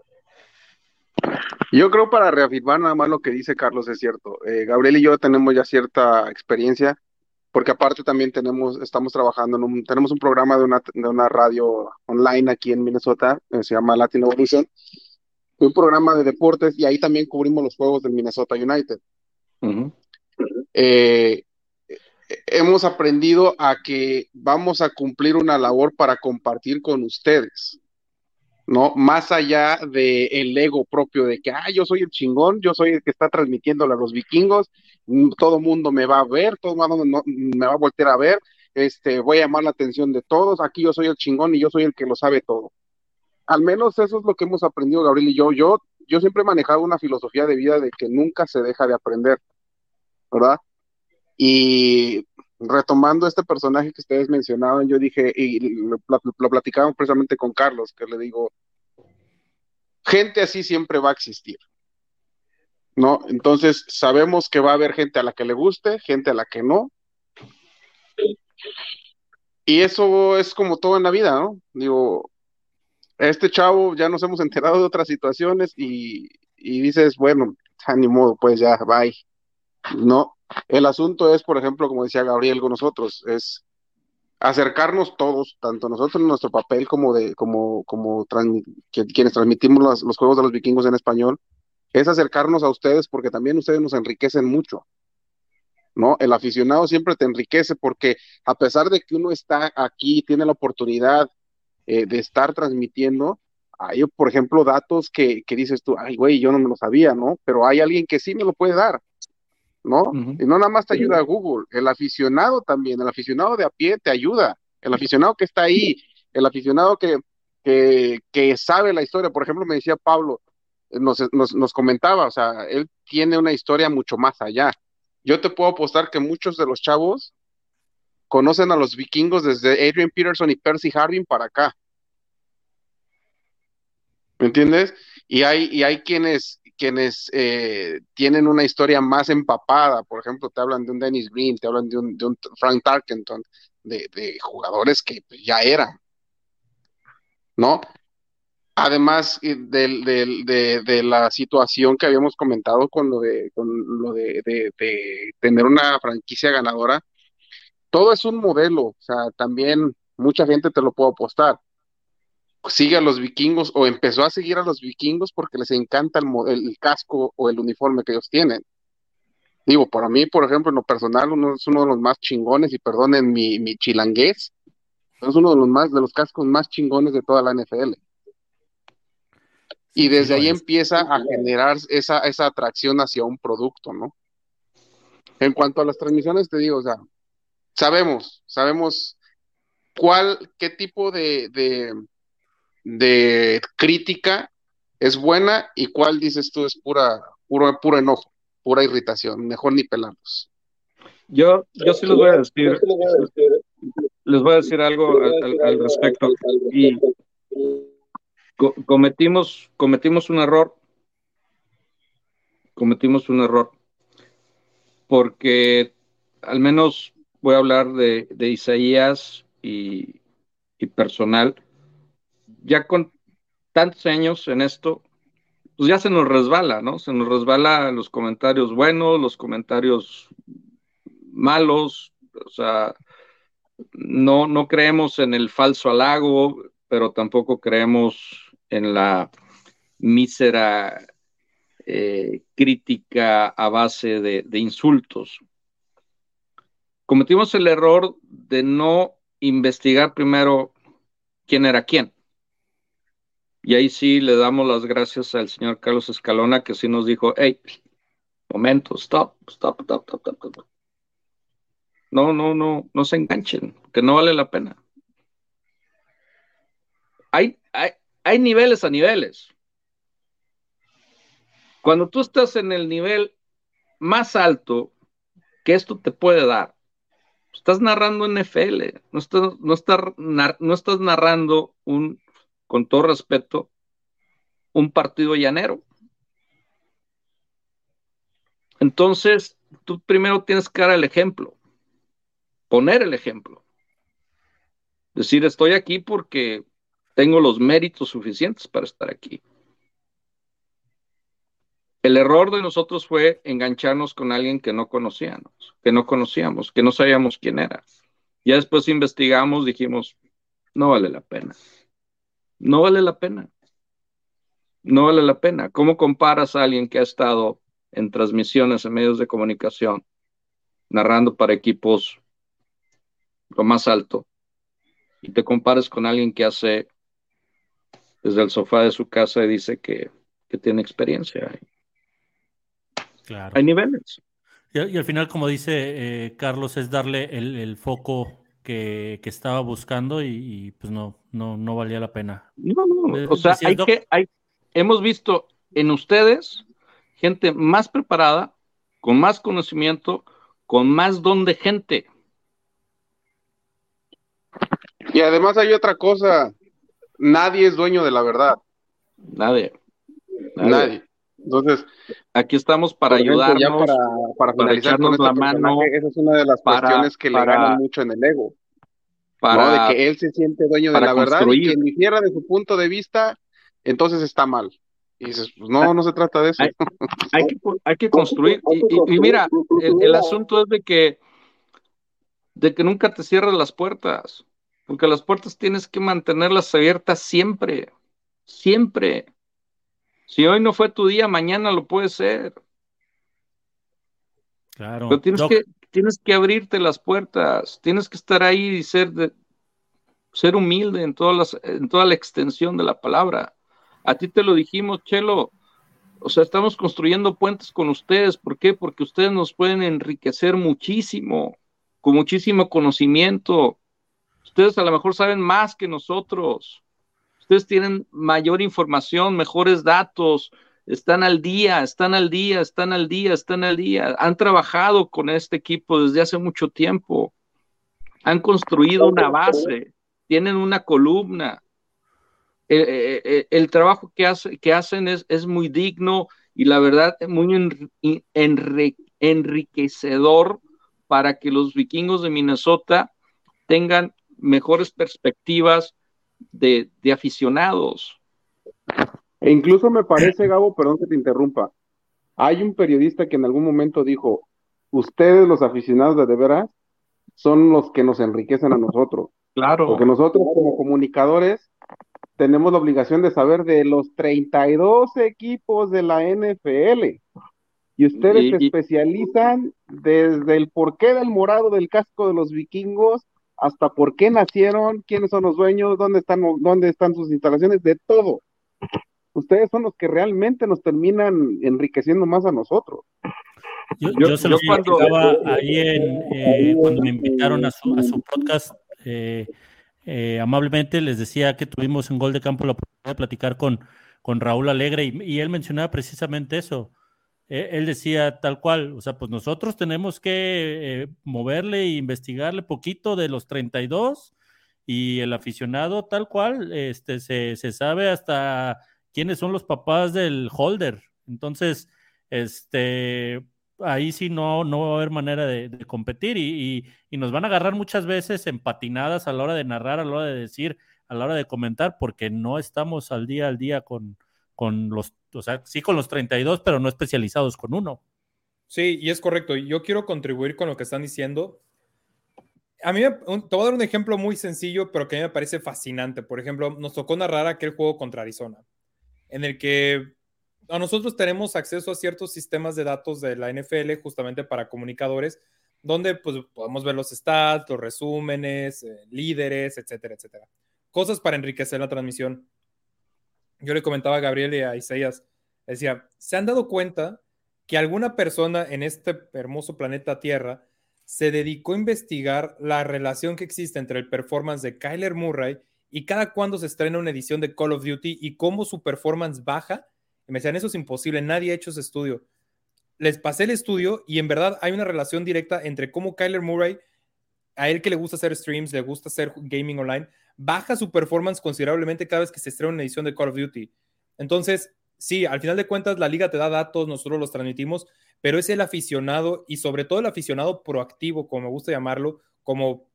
Yo creo para reafirmar nada más lo que dice Carlos es cierto. Eh, Gabriel y yo tenemos ya cierta experiencia, porque aparte también tenemos, estamos trabajando en un, tenemos un programa de una, de una radio online aquí en Minnesota, eh, se llama Latin Evolution, un programa de deportes y ahí también cubrimos los juegos del Minnesota United. Eh, hemos aprendido a que vamos a cumplir una labor para compartir con ustedes. ¿No? Más allá del ego propio de que, ah, yo soy el chingón, yo soy el que está transmitiéndole a los vikingos, mm, todo mundo me va a ver, todo mundo me va a voltear a ver, este, voy a llamar la atención de todos, aquí yo soy el chingón y yo soy el que lo sabe todo. Al menos eso es lo que hemos aprendido Gabriel y yo. Yo, yo siempre he manejado una filosofía de vida de que nunca se deja de aprender, ¿verdad? Y retomando este personaje que ustedes mencionaban, yo dije, y lo, lo platicamos precisamente con Carlos, que le digo, gente así siempre va a existir. ¿No? Entonces sabemos que va a haber gente a la que le guste, gente a la que no. Y eso es como todo en la vida, ¿no? Digo, este chavo ya nos hemos enterado de otras situaciones y, y dices, bueno, ni modo, pues ya, bye. No, el asunto es, por ejemplo, como decía Gabriel con nosotros, es acercarnos todos, tanto nosotros en nuestro papel como de como como quienes transmitimos los, juegos de los vikingos en español, es acercarnos a ustedes porque también ustedes nos enriquecen mucho. ¿No? El aficionado siempre te enriquece porque a pesar de que uno está aquí, tiene la oportunidad eh, de estar transmitiendo, hay, por ejemplo, datos que, que dices tú, ay, güey, yo no me lo sabía, ¿no? Pero hay alguien que sí me lo puede dar. ¿No? Y no nada más te ayuda Google, el aficionado también, el aficionado de a pie te ayuda, el aficionado que está ahí, el aficionado que, que, sabe la historia, por ejemplo, me decía Pablo, nos, nos, comentaba, o sea, él tiene una historia mucho más allá. Yo te puedo apostar que muchos de los chavos conocen a los vikingos desde Adrian Peterson y Percy Harvin para acá. ¿Me entiendes? Y hay, y hay quienes, quienes eh, tienen una historia más empapada, por ejemplo, te hablan de un Dennis Green, te hablan de un, de un Frank Tarkenton, de, jugadores que ya eran, ¿no? Además de, la situación que habíamos comentado con lo de, con lo de, tener una franquicia ganadora, todo es un modelo, o sea, también mucha gente te lo puede apostar sigue a los vikingos o empezó a seguir a los vikingos porque les encanta el, casco o el uniforme que ellos tienen. Digo, para mí, por ejemplo, en lo personal, uno es uno de los más chingones, y perdonen mi, mi chilangués, es uno de los más, de los cascos más chingones de toda la NFL. Y desde ahí empieza a generar esa, esa atracción hacia un producto, ¿no? En cuanto a las transmisiones, te digo, o sea, sabemos, sabemos cuál, qué tipo de, de crítica es buena y cuál dices tú es pura, puro, puro enojo, pura irritación, mejor ni pelarlos. Yo, yo sí les voy a decir, les voy a decir algo al, respecto. Y cometimos, cometimos un error, cometimos un error, porque al menos voy a hablar de, Isaías y, y, personal, ya con tantos años en esto, pues ya se nos resbala, ¿no? Se nos resbala los comentarios buenos, los comentarios malos, o sea, no, no creemos en el falso halago, pero tampoco creemos en la mísera eh, crítica a base de, de insultos. Cometimos el error de no investigar primero quién era quién. Y ahí sí le damos las gracias al señor Carlos Escalona, que sí nos dijo, hey, momento, stop, stop, stop, stop, stop, stop. No, no, no, no se enganchen, que no vale la pena. Hay, hay, hay niveles a niveles. Cuando tú estás en el nivel más alto que esto te puede dar, estás narrando NFL, no estás, no estás, no estás narrando un, con todo respeto, un partido llanero. Entonces, tú primero tienes que dar el ejemplo poner el ejemplo. Decir, estoy aquí porque tengo los méritos suficientes para estar aquí. El error de nosotros fue engancharnos con alguien que no conocíamos, que no conocíamos, que no sabíamos quién era. Ya después investigamos, dijimos, no vale la pena. No vale la pena. No vale la pena. ¿Cómo comparas a alguien que ha estado en transmisiones en medios de comunicación, narrando para equipos lo más alto, y te compares con alguien que hace desde el sofá de su casa y dice que, tiene experiencia. Claro. Hay niveles. Y, al final, como dice eh, Carlos, es darle el, foco que, estaba buscando y, pues no, no, no valía la pena. No, no, eh, o sea, hay que, hay, hemos visto en ustedes gente más preparada, con más conocimiento, con más don de gente. Y además hay otra cosa, nadie es dueño de la verdad. Nadie. Nadie. Entonces, aquí estamos para ayudarnos, ya para, para finalizar con este la mano, esa es una de las cuestiones que le ganan mucho en el ego. Para, De que él se siente dueño de la verdad y quien difiera de su punto de vista, entonces está mal. Y dices, pues no, no se trata de eso. Hay, que, hay que, construir. Y, mira, el, el, asunto es de que, de que nunca te cierres las puertas porque las puertas tienes que mantenerlas abiertas siempre, siempre. Si hoy no fue tu día, mañana lo puede ser. Claro. Pero tienes, que, tienes que abrirte las puertas, tienes que estar ahí y ser, de, ser humilde en, todas las, en toda la extensión de la palabra. A ti te lo dijimos, Chelo. O sea, estamos construyendo puentes con ustedes. ¿Por qué? Porque ustedes nos pueden enriquecer muchísimo, con muchísimo conocimiento, Ustedes a lo mejor saben más que nosotros. Ustedes tienen mayor información, mejores datos, están al día, están al día, están al día, están al día. Han trabajado con este equipo desde hace mucho tiempo. Han construido una base, tienen una columna. El, eh, eh, eh, trabajo que, que hacen es, muy digno y la verdad muy enriquecedor para que los vikingos de Minnesota tengan mejores perspectivas de, aficionados. E incluso me parece, Gabo, perdón que te interrumpa, hay un periodista que en algún momento dijo, ustedes los aficionados de de veras son los que nos enriquecen a nosotros. Claro. Porque nosotros como comunicadores tenemos la obligación de saber de los 32 equipos de la NFL. Y ustedes se especializan desde el porqué del morado del casco de los vikingos hasta por qué nacieron, quiénes son los dueños, dónde están, dónde están sus instalaciones, de todo. Ustedes son los que realmente nos terminan enriqueciendo más a nosotros. Yo, se los comentaba ahí en, eh, cuando me invitaron a su, a su podcast, eh, eh, amablemente les decía que tuvimos en Gol de Campo la oportunidad de platicar con, con Raúl Alegre y, y él mencionaba precisamente eso e, él decía tal cual, o sea, pues nosotros tenemos que eh, moverle e investigarle poquito de los 32 y el aficionado tal cual, este, se, sabe hasta quiénes son los papás del holder. Entonces, este, ahí sí no, no va a haber manera de, competir y, nos van a agarrar muchas veces empatinadas a la hora de narrar, a la hora de decir, a la hora de comentar, porque no estamos al día al día con, con los, o sea, sí con los 32, pero no especializados con uno. Sí, y es correcto. Yo quiero contribuir con lo que están diciendo. A mí, te voy a dar un ejemplo muy sencillo, pero que a mí me parece fascinante. Por ejemplo, nos tocó narrar aquel juego contra Arizona, en el que a nosotros tenemos acceso a ciertos sistemas de datos de la NFL justamente para comunicadores, donde pues, podemos ver los stats, los resúmenes, eh, líderes, etcétera, etcétera. Cosas para enriquecer la transmisión. Yo le comentaba a Gabriel y a Isaías, decía, ¿se han dado cuenta que alguna persona en este hermoso planeta Tierra se dedicó a investigar la relación que existe entre el performance de Kyler Murray y cada cuando se estrena una edición de Call of Duty y cómo su performance baja. Y me decían, eso es imposible, nadie ha hecho ese estudio. Les pasé el estudio y en verdad hay una relación directa entre cómo Kyler Murray, a él que le gusta hacer streams, le gusta hacer gaming online, baja su performance considerablemente cada vez que se estrena una edición de Call of Duty. Entonces, sí, al final de cuentas la liga te da datos, nosotros los transmitimos, pero es el aficionado y sobre todo el aficionado proactivo, como me gusta llamarlo, como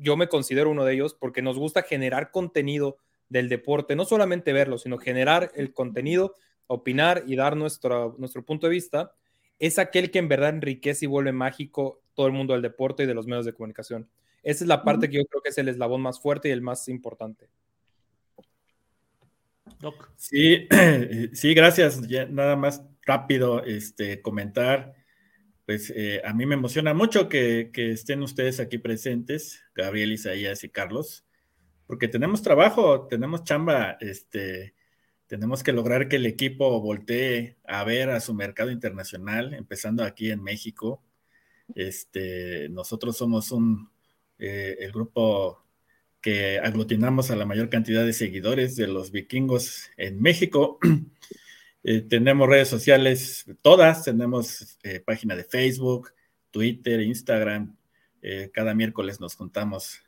yo me considero uno de ellos, porque nos gusta generar contenido del deporte, no solamente verlo, sino generar el contenido, opinar y dar nuestro, nuestro punto de vista, es aquel que en verdad enriquece y vuelve mágico todo el mundo del deporte y de los medios de comunicación. Esa es la parte que yo creo que es el eslabón más fuerte y el más importante. Sí, sí, gracias. nada más rápido este, comentar. Pues eh, a mí me emociona mucho que, estén ustedes aquí presentes, Gabriel, Isaías y Carlos, porque tenemos trabajo, tenemos chamba, este, tenemos que lograr que el equipo voltee a ver a su mercado internacional, empezando aquí en México. Este, nosotros somos un, eh, el grupo que aglutinamos a la mayor cantidad de seguidores de los vikingos en México. Eh, tenemos redes sociales, todas, tenemos eh, página de Facebook, Twitter, Instagram. Eh, cada miércoles nos juntamos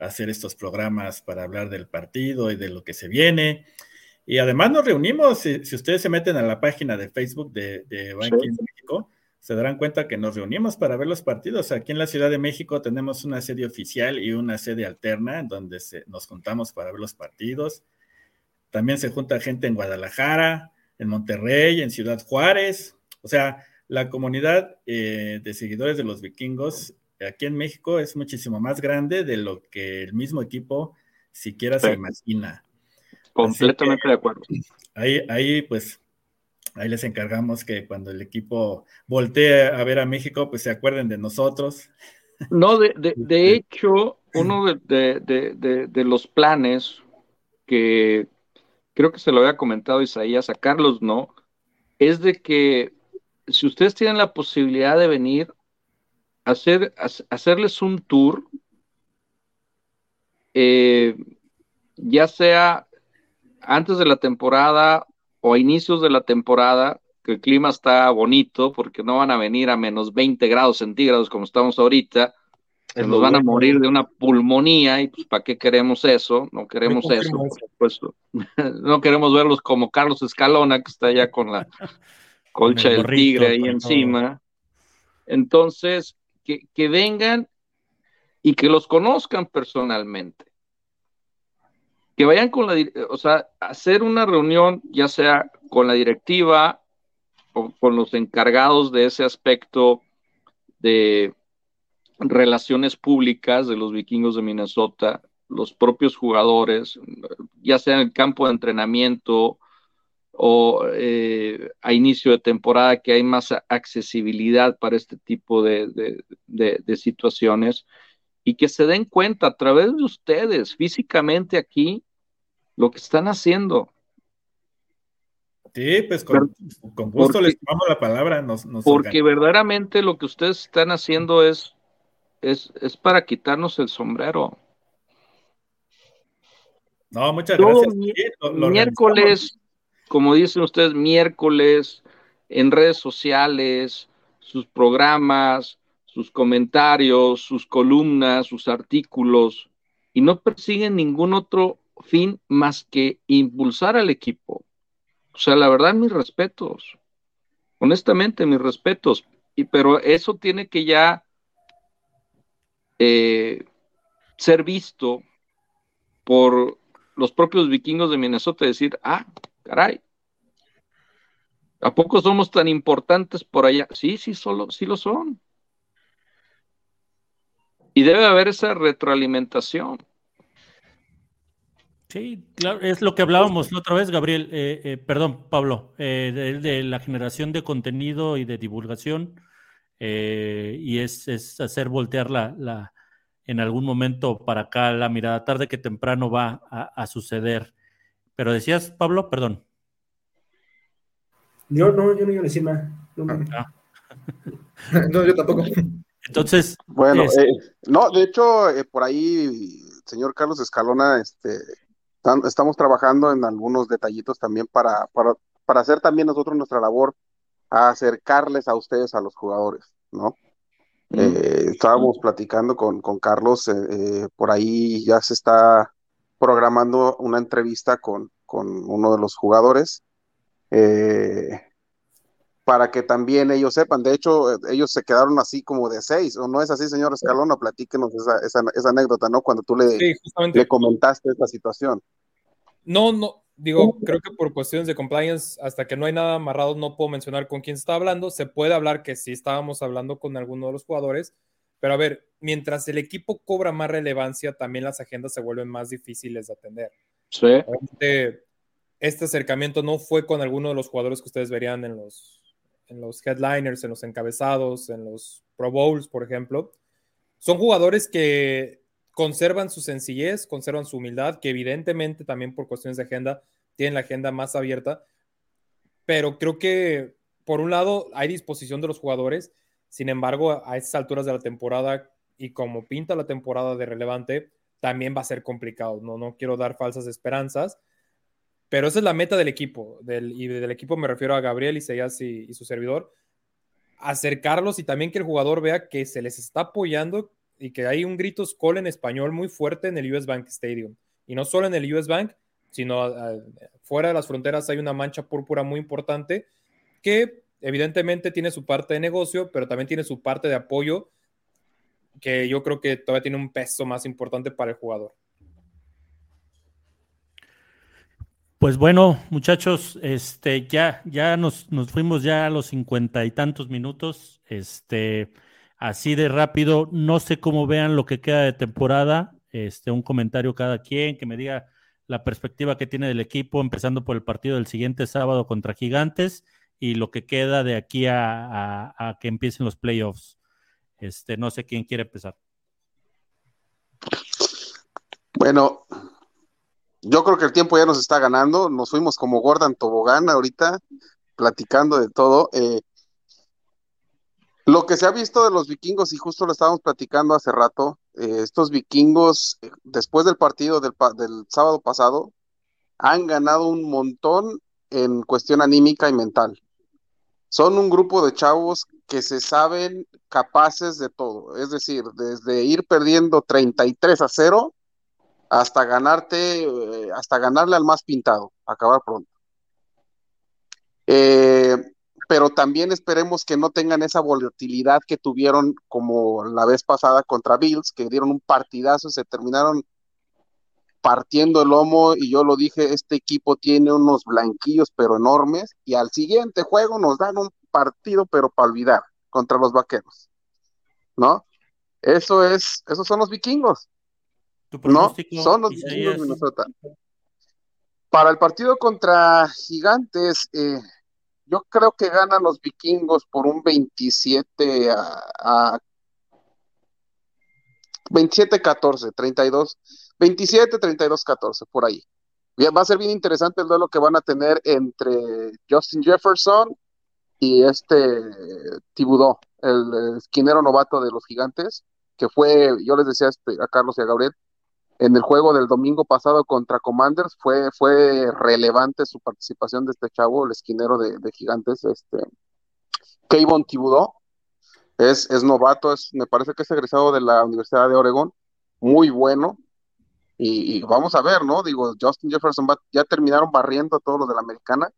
a hacer estos programas para hablar del partido y de lo que se viene. Y además nos reunimos, si, ustedes se meten a la página de Facebook de, de México, se darán cuenta que nos reunimos para ver los partidos. Aquí en la Ciudad de México tenemos una sede oficial y una sede alterna en donde nos juntamos para ver los partidos. También se junta gente en Guadalajara, en Monterrey, en Ciudad Juárez. O sea, la comunidad eh, de seguidores de los vikingos aquí en México es muchísimo más grande de lo que el mismo equipo siquiera se imagina. Completamente de acuerdo. Ahí, ahí, pues, Ahí les encargamos que cuando el equipo voltee a ver a México, pues se acuerden de nosotros. No, de, de, de hecho, uno de, de, los planes que creo que se lo había comentado Isaías a Carlos, ¿no? Es de que si ustedes tienen la posibilidad de venir, hacer, hacerles un tour, eh, ya sea antes de la temporada o a inicios de la temporada, que el clima está bonito, porque no van a venir a menos 20 grados centígrados como estamos ahorita, nos van a morir de una pulmonía y pues ¿para qué queremos eso? No queremos eso, por supuesto. no queremos verlos como Carlos Escalona, que está allá con la colcha del tigre ahí encima. Entonces, que, que vengan y que los conozcan personalmente que vayan con la, o sea, hacer una reunión, ya sea con la directiva o con los encargados de ese aspecto de relaciones públicas de los vikingos de Minnesota, los propios jugadores, ya sea en el campo de entrenamiento o eh, a inicio de temporada, que hay más accesibilidad para este tipo de, de situaciones y que se den cuenta a través de ustedes físicamente aquí lo que están haciendo. Sí, pues con, gusto les tomamos la palabra. porque verdaderamente lo que ustedes están haciendo es, es, es para quitarnos el sombrero. No, muchas gracias. miércoles, como dicen ustedes, miércoles, en redes sociales, sus programas, sus comentarios, sus columnas, sus artículos, y no persiguen ningún otro fin más que impulsar al equipo. O sea, la verdad, mis respetos. Honestamente, mis respetos. y, pero eso tiene que ya eh, ser visto por los propios vikingos de Minnesota, decir, ah, caray, ¿a poco somos tan importantes por allá? Sí, sí, solo, sí lo son. Y debe haber esa retroalimentación. Sí, claro, es lo que hablábamos la otra vez, Gabriel, eh, eh, perdón, Pablo, de, la generación de contenido y de divulgación, y es, hacer voltear la, en algún momento para acá la mirada, tarde que temprano va a, suceder. Pero decías, Pablo, perdón. Yo no, yo no iba a decir nada. No, ah. no yo tampoco. Entonces. Bueno, no, de hecho, por ahí, señor Carlos Escalona, este estamos trabajando en algunos detallitos también para, para, para hacer también nosotros nuestra labor, a acercarles a ustedes, a los jugadores, ¿no? Eh, estábamos platicando con, con Carlos, eh, eh, por ahí ya se está programando una entrevista con, con uno de los jugadores para que también ellos sepan. De hecho, ellos se quedaron así como de seis, ¿o no es así, señor Escalona? Platíquenos esa, esa, esa anécdota, ¿no? Cuando tú le, le comentaste esta situación. No, no, digo, creo que por cuestiones de compliance, hasta que no hay nada amarrado, no puedo mencionar con quién está hablando. Se puede hablar que sí estábamos hablando con alguno de los jugadores, pero a ver, mientras el equipo cobra más relevancia, también las agendas se vuelven más difíciles de atender. Sí. este acercamiento no fue con alguno de los jugadores que ustedes verían en los en los headliners, en los encabezados, en los Pro Bowls, por ejemplo. Son jugadores que conservan su sencillez, conservan su humildad, que evidentemente también por cuestiones de agenda tienen la agenda más abierta, pero creo que por un lado hay disposición de los jugadores, sin embargo a estas alturas de la temporada y como pinta la temporada de relevante, también va a ser complicado, no, no quiero dar falsas esperanzas, pero esa es la meta del equipo, del, y del equipo me refiero a Gabriel Isaías y, y su servidor, acercarlos y también que el jugador vea que se les está apoyando y que hay un grito Skoll en español muy fuerte en el US Bank Stadium. Y no solo en el US Bank, sino ah, fuera de las fronteras hay una mancha púrpura muy importante que evidentemente tiene su parte de negocio, pero también tiene su parte de apoyo que yo creo que todavía tiene un peso más importante para el jugador. Pues bueno, muchachos, este, ya, ya nos, fuimos ya a los cincuenta y tantos minutos. Este, así de rápido, no sé cómo vean lo que queda de temporada. Este, un comentario cada quien que me diga la perspectiva que tiene del equipo, empezando por el partido del siguiente sábado contra Gigantes y lo que queda de aquí a, a que empiecen los playoffs. Este, no sé quién quiere empezar. Bueno, yo creo que el tiempo ya nos está ganando. Nos fuimos como Gordon Tobogán ahorita, platicando de todo. Eh, lo que se ha visto de los vikingos, y justo lo estábamos platicando hace rato, eh, estos vikingos, eh, después del partido del, del sábado pasado, han ganado un montón en cuestión anímica y mental. Son un grupo de chavos que se saben capaces de todo, es decir, desde ir perdiendo 33 a 0 hasta ganarte, eh, hasta ganarle al más pintado, acabar pronto. Eh, pero también esperemos que no tengan esa volatilidad que tuvieron como la vez pasada contra Bills, que dieron un partidazo se terminaron partiendo el lomo y yo lo dije, este equipo tiene unos blanquillos pero enormes y al siguiente juego nos dan un partido pero para olvidar contra los vaqueros, ¿no? Eso es, esos son los vikingos, no, son los vikingos de Minnesota. Para el partido contra Gigantes, eh, yo creo que ganan los vikingos por un 27 a, 27-14, 32, 27, 32, 14, por ahí. Va a ser bien interesante el duelo que van a tener entre Justin Jefferson y este Tibudó, el esquinero novato de los gigantes, que fue, yo les decía este, a Carlos y a Gabriel, en el juego del domingo pasado contra Commanders fue, fue relevante su participación de este chavo, el esquinero de, Gigantes, este Kayvon Thibodeau, es, es novato, es, me parece que es egresado de la Universidad de Oregón, muy bueno, y, vamos a ver, ¿no? Digo, Justin Jefferson ya terminaron barriendo a todos los de la americana,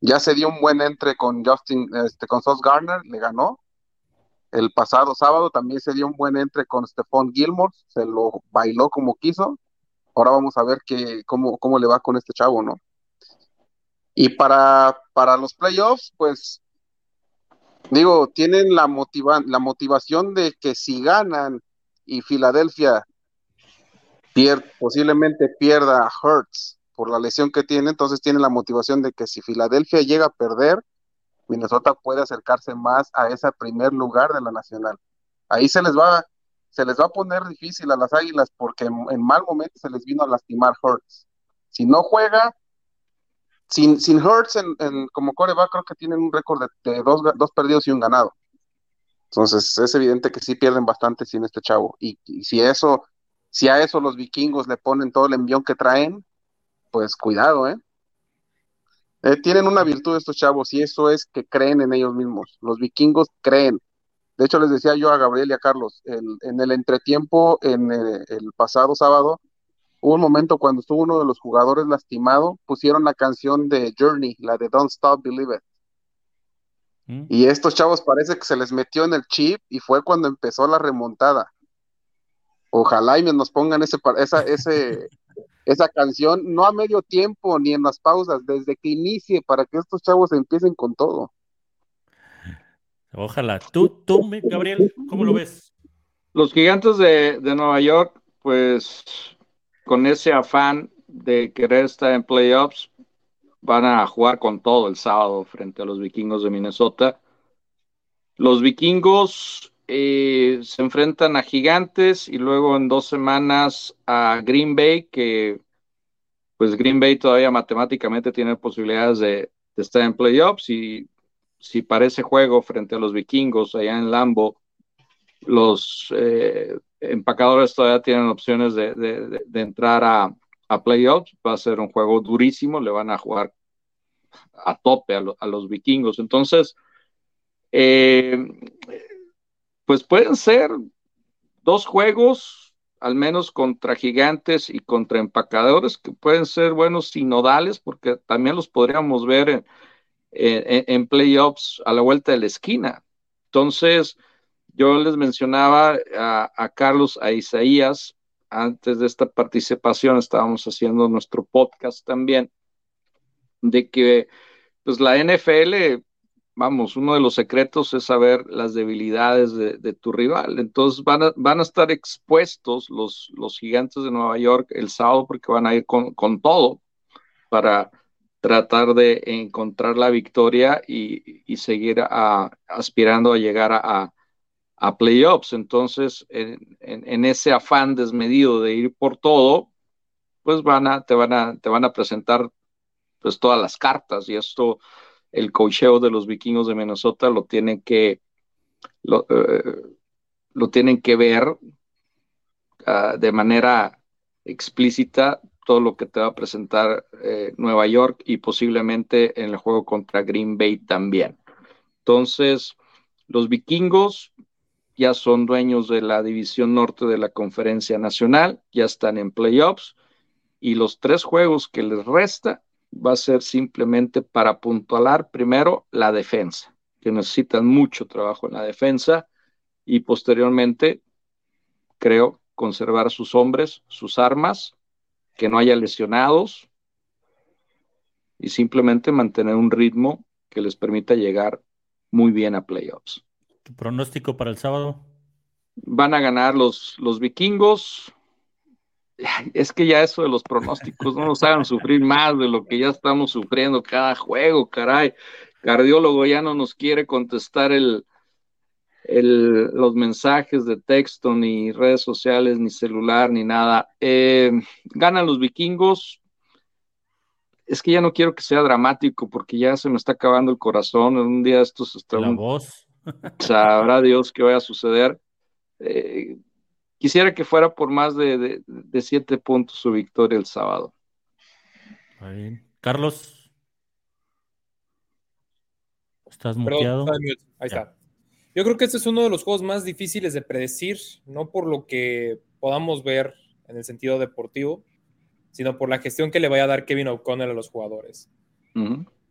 Ya se dio un buen entre con Justin, este, con Sos Garner, le ganó. El pasado sábado también se dio un buen entre con Stephon Gilmore, se lo bailó como quiso. Ahora vamos a ver que, cómo, cómo le va con este chavo, ¿no? Y para, para los playoffs, pues, digo, tienen la, motiva la motivación de que si ganan y Filadelfia posiblemente pierda a Hurts por la lesión que tiene, entonces tiene la motivación de que si Filadelfia llega a perder, Minnesota puede acercarse más a ese primer lugar de la nacional. Ahí se les va, se les va a poner difícil a las Águilas porque en, mal momento se les vino a lastimar Hurts. Si no juega, sin, sin Hurts en, como coreback, creo que tienen un récord de, dos, dos, perdidos y un ganado. Entonces es evidente que sí pierden bastante sin este chavo. Y, y si eso, si a eso los vikingos le ponen todo el envión que traen, pues cuidado, ¿eh? ¿Eh? tienen una virtud estos chavos y eso es que creen en ellos mismos. Los vikingos creen. De hecho, les decía yo a Gabriel y a Carlos, en el entretiempo, en el, el, pasado sábado, hubo un momento cuando estuvo uno de los jugadores lastimado, pusieron la canción de Journey, la de Don't Stop Believe It. Mm. Y estos chavos parece que se les metió en el chip y fue cuando empezó la remontada. Ojalá y nos pongan ese, esa, ese, esa canción, no a medio tiempo ni en las pausas, desde que inicie, para que estos chavos empiecen con todo. Ojalá. ¿Tú, tú Gabriel, cómo lo ves? Los gigantes de, de Nueva York, pues con ese afán de querer estar en playoffs, van a jugar con todo el sábado frente a los vikingos de Minnesota. Los vikingos eh, se enfrentan a Gigantes y luego en dos semanas a Green Bay, que pues Green Bay todavía matemáticamente tiene posibilidades de, estar en playoffs y si parece juego frente a los vikingos allá en Lambo, los eh, empacadores todavía tienen opciones de, entrar a, playoffs. Va a ser un juego durísimo, le van a jugar a tope a, a los vikingos. Entonces, eh, pues pueden ser dos juegos, al menos contra gigantes y contra empacadores, que pueden ser buenos sinodales, porque también los podríamos ver en, playoffs a la vuelta de la esquina. Entonces, yo les mencionaba a, Carlos, a Isaías, antes de esta participación estábamos haciendo nuestro podcast también, de que pues la NFL vamos, uno de los secretos es saber las debilidades de, tu rival. Entonces van a, van a estar expuestos los, los, gigantes de Nueva York el sábado porque van a ir con, todo para tratar de encontrar la victoria y, seguir aspirando a llegar a, a, playoffs. Entonces, en, ese afán desmedido de ir por todo, pues van a, te, van a, te van a presentar pues todas las cartas y esto el cocheo de los vikingos de Minnesota lo tienen que, lo, eh, tienen que ver ah, de manera explícita todo lo que te va a presentar eh, Nueva York y posiblemente en el juego contra Green Bay también. Entonces, los vikingos ya son dueños de la división norte de la conferencia nacional, ya están en playoffs y los tres juegos que les resta va a ser simplemente para puntualar primero la defensa, que necesitan mucho trabajo en la defensa y posteriormente, creo, conservar a sus hombres, sus armas, que no haya lesionados y simplemente mantener un ritmo que les permita llegar muy bien a playoffs. ¿Tu pronóstico para el sábado? Van a ganar los, los vikingos es que ya eso de los pronósticos no nos hagan sufrir más de lo que ya estamos sufriendo cada juego, caray. Cardiólogo ya no nos quiere contestar el, el, los mensajes de texto, ni redes sociales, ni celular, ni nada. Eh, ganan los vikingos. Es que ya no quiero que sea dramático porque ya se me está acabando el corazón. En un día estos está La voz. Sabrá Dios qué vaya a suceder. Eh, Quisiera que fuera por más de, siete puntos su victoria el sábado. Carlos. Estás muteado. Ahí está. Yo creo que este es uno de los juegos más difíciles de predecir, no por lo que podamos ver en el sentido deportivo, sino por la gestión que le vaya a dar Kevin O'Connell a los jugadores.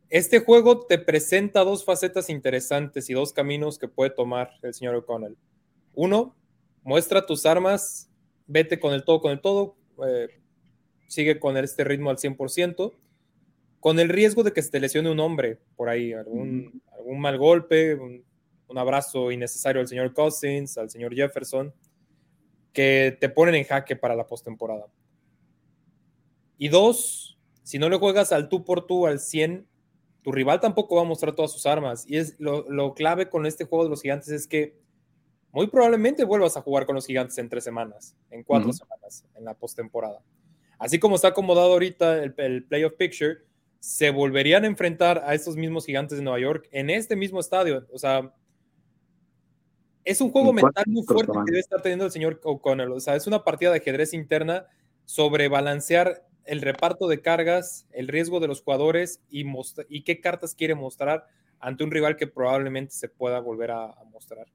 Este juego te presenta dos facetas interesantes y dos caminos que puede tomar el señor O'Connell. Uno, muestra tus armas, vete con el todo, con el todo, eh, sigue con este ritmo al 100%, con el riesgo de que se te lesione un hombre por ahí, algún, algún mal golpe, un, un abrazo innecesario al señor Cousins, al señor Jefferson, que te ponen en jaque para la postemporada. Y dos, si no le juegas al tú por tú al 100, tu rival tampoco va a mostrar todas sus armas. Y es lo, clave con este juego de los gigantes es que muy probablemente vuelvas a jugar con los gigantes en tres semanas, en cuatro semanas, en la postemporada. Así como está acomodado ahorita el, el playoff picture, se volverían a enfrentar a estos mismos gigantes de Nueva York en este mismo estadio. O sea, es un juego mental muy fuerte que debe estar teniendo el señor O'Connell. O sea, es una partida de ajedrez interna sobre balancear el reparto de cargas, el riesgo de los jugadores y, y qué cartas quiere mostrar ante un rival que probablemente se pueda volver a, a, mostrar.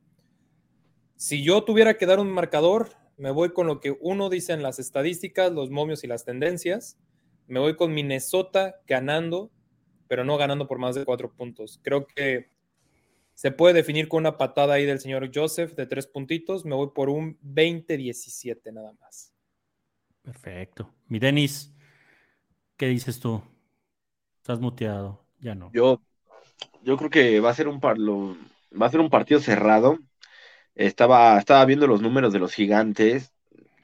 Si yo tuviera que dar un marcador, me voy con lo que uno dice en las estadísticas, los momios y las tendencias. Me voy con Minnesota ganando, pero no ganando por más de cuatro puntos. Creo que se puede definir con una patada ahí del señor Joseph de tres puntitos. Me voy por un 20-17 nada más. Perfecto. Mi Denis, ¿qué dices tú? Estás muteado, ya no. Yo, yo creo que va a ser un par, lo, va a ser un partido cerrado. Estaba, estaba viendo los números de los gigantes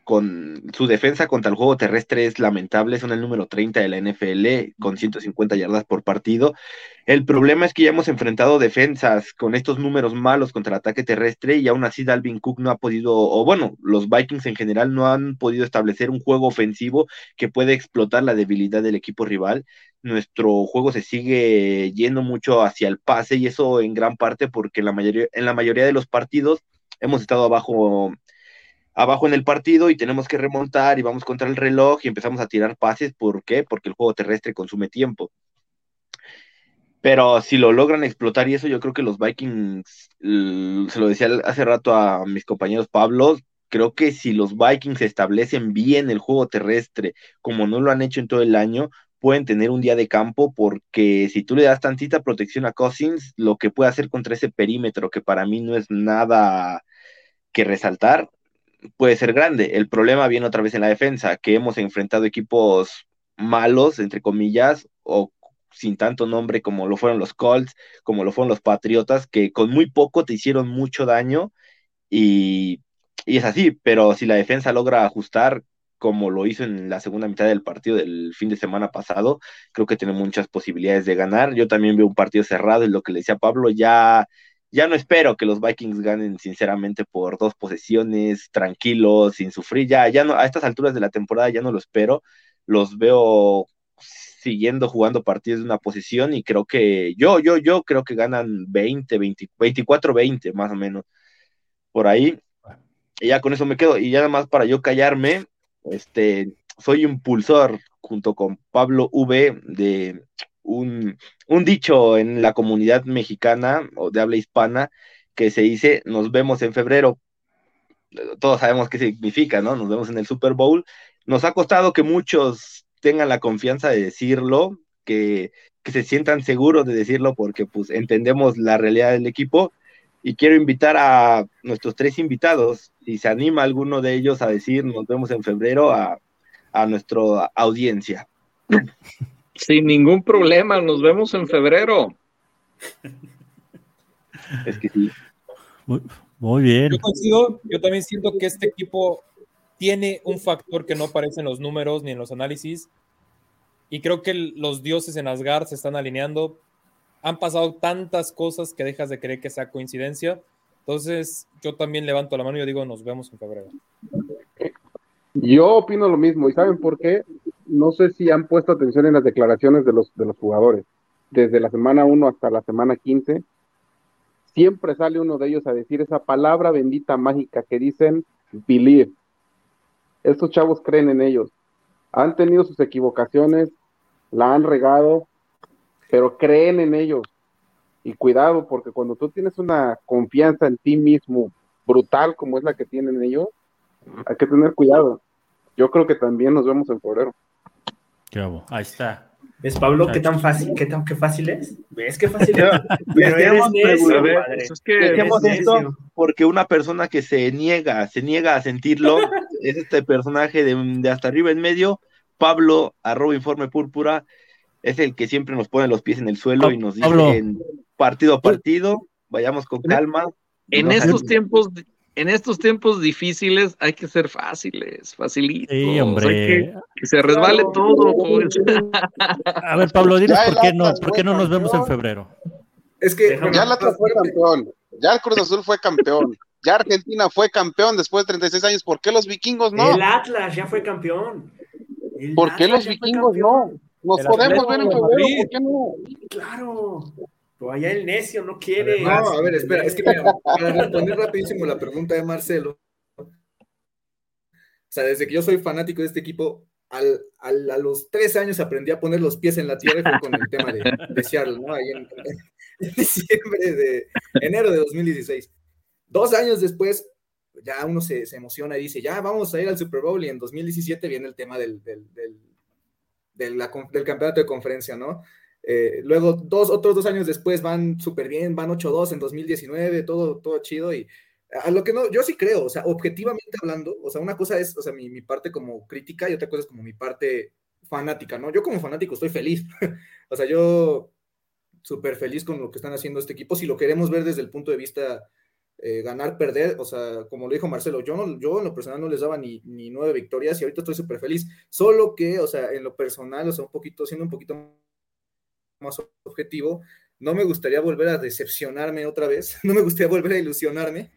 con su defensa contra el juego terrestre es lamentable, son el número 30 de la NFL con 150 yardas por partido. El problema es que ya hemos enfrentado defensas con estos números malos contra el ataque terrestre y aún así Dalvin Cook no ha podido, o bueno, los Vikings en general no han podido establecer un juego ofensivo que puede explotar la debilidad del equipo rival. Nuestro juego se sigue yendo mucho hacia el pase y eso en gran parte porque en la mayoría, en la mayoría de los partidos hemos estado abajo abajo en el partido y tenemos que remontar y vamos contra el reloj y empezamos a tirar pases. ¿Por qué? Porque el juego terrestre consume tiempo. Pero si lo logran explotar y eso, yo creo que los Vikings, se lo decía hace rato a mis compañeros Pablo, creo que si los Vikings establecen bien el juego terrestre, como no lo han hecho en todo el año, pueden tener un día de campo, porque si tú le das tantita protección a Cousins, lo que puede hacer contra ese perímetro, que para mí no es nada que resaltar, puede ser grande. El problema viene otra vez en la defensa, que hemos enfrentado equipos malos, entre comillas, o sin tanto nombre como lo fueron los Colts, como lo fueron los Patriotas, que con muy poco te hicieron mucho daño y, y es así, pero si la defensa logra ajustar como lo hizo en la segunda mitad del partido del fin de semana pasado, creo que tiene muchas posibilidades de ganar. Yo también veo un partido cerrado, y lo que le decía Pablo, ya ya no espero que los Vikings ganen sinceramente por dos posesiones, tranquilos, sin sufrir. Ya, ya no, a estas alturas de la temporada ya no lo espero. Los veo siguiendo jugando partidos de una posición y creo que yo, yo, yo creo que ganan 20, 20 24, 20 más o menos por ahí. Y ya con eso me quedo. Y ya nada más para yo callarme, este, soy impulsor junto con Pablo V de un, dicho en la comunidad mexicana o de habla hispana que se dice nos vemos en febrero. Todos sabemos qué significa, ¿no? Nos vemos en el Super Bowl. Nos ha costado que muchos tengan la confianza de decirlo, que, que se sientan seguros de decirlo porque pues entendemos la realidad del equipo y quiero invitar a nuestros tres invitados, si se anima alguno de ellos a decir nos vemos en febrero a, a nuestra audiencia. Sin ningún problema, nos vemos en febrero. Es que sí. Muy, bien. Yo yo también siento que este equipo tiene un factor que no aparece en los números ni en los análisis. Y creo que los dioses en Asgard se están alineando. Han pasado tantas cosas que dejas de creer que sea coincidencia. Entonces, yo también levanto la mano y digo, nos vemos en febrero. Yo opino lo mismo. ¿Y saben por qué? no sé si han puesto atención en las declaraciones de los, de los jugadores. Desde la semana 1 hasta la semana 15, siempre sale uno de ellos a decir esa palabra bendita mágica que dicen believe. Estos chavos creen en ellos. Han tenido sus equivocaciones, la han regado, pero creen en ellos. Y cuidado, porque cuando tú tienes una confianza en ti mismo brutal como es la que tienen ellos, hay que tener cuidado. Yo creo que también nos vemos en febrero. Ahí está. ¿Ves, Pablo, qué tan fácil, qué tan qué fácil es? ¿Ves qué fácil es? Pero eres necio. Eso es que Dejemos Eres esto necio. porque una persona que se niega, se niega a sentirlo, es este personaje de, de hasta arriba en medio, Pablo, arroba informe púrpura, es el que siempre nos pone los pies en el suelo y nos dice en partido a partido, vayamos con calma. en No estos tiempos, en estos tiempos difíciles hay que ser fáciles, facilitos. Sí, hombre. que, que se resbale Claro. todo, pues. A ver, Pablo, dinos por qué no, por qué no nos vemos en febrero. Es que Déjame- Ya el Atlas fue campeón, ya el Cruz Azul fue campeón, ya Argentina fue campeón después de 36 años. ¿Por qué los vikingos no? El Atlas ya fue campeón. El ¿Por qué Atlas los vikingos no? Nos El podemos ver en febrero, Madrid. ¿por qué no? Claro. Pero allá el necio no quiere. No, a ver, espera, es que mira, para responder rapidísimo la pregunta de Marcelo. O sea, desde que yo soy fanático de este equipo, al, al- a los tres años aprendí a poner los pies en la tierra y fue con el tema de, de Seattle, ¿no? Ahí en, en diciembre de enero de 2016. Dos años después, ya uno se, se emociona y dice, ya vamos a ir al Super Bowl y en 2017 viene el tema del, del, del, del campeonato de conferencia, ¿no? Eh, luego, dos, otros dos años después van súper bien, van 8-2 en 2019, todo, todo chido y a lo que no, yo sí creo, o sea, objetivamente hablando, o sea, una cosa es, o sea, mi, mi parte como crítica y otra cosa es como mi parte fanática, ¿no? Yo como fanático estoy feliz, o sea, yo súper feliz con lo que están haciendo este equipo, si lo queremos ver desde el punto de vista eh, ganar, perder, o sea, como lo dijo Marcelo, yo, yo en lo personal no les daba ni, ni nueve victorias y ahorita estoy súper feliz, solo que, o sea, en lo personal, o sea, un poquito, siendo un poquito más objetivo, no me gustaría volver a decepcionarme otra vez, no me gustaría volver a ilusionarme,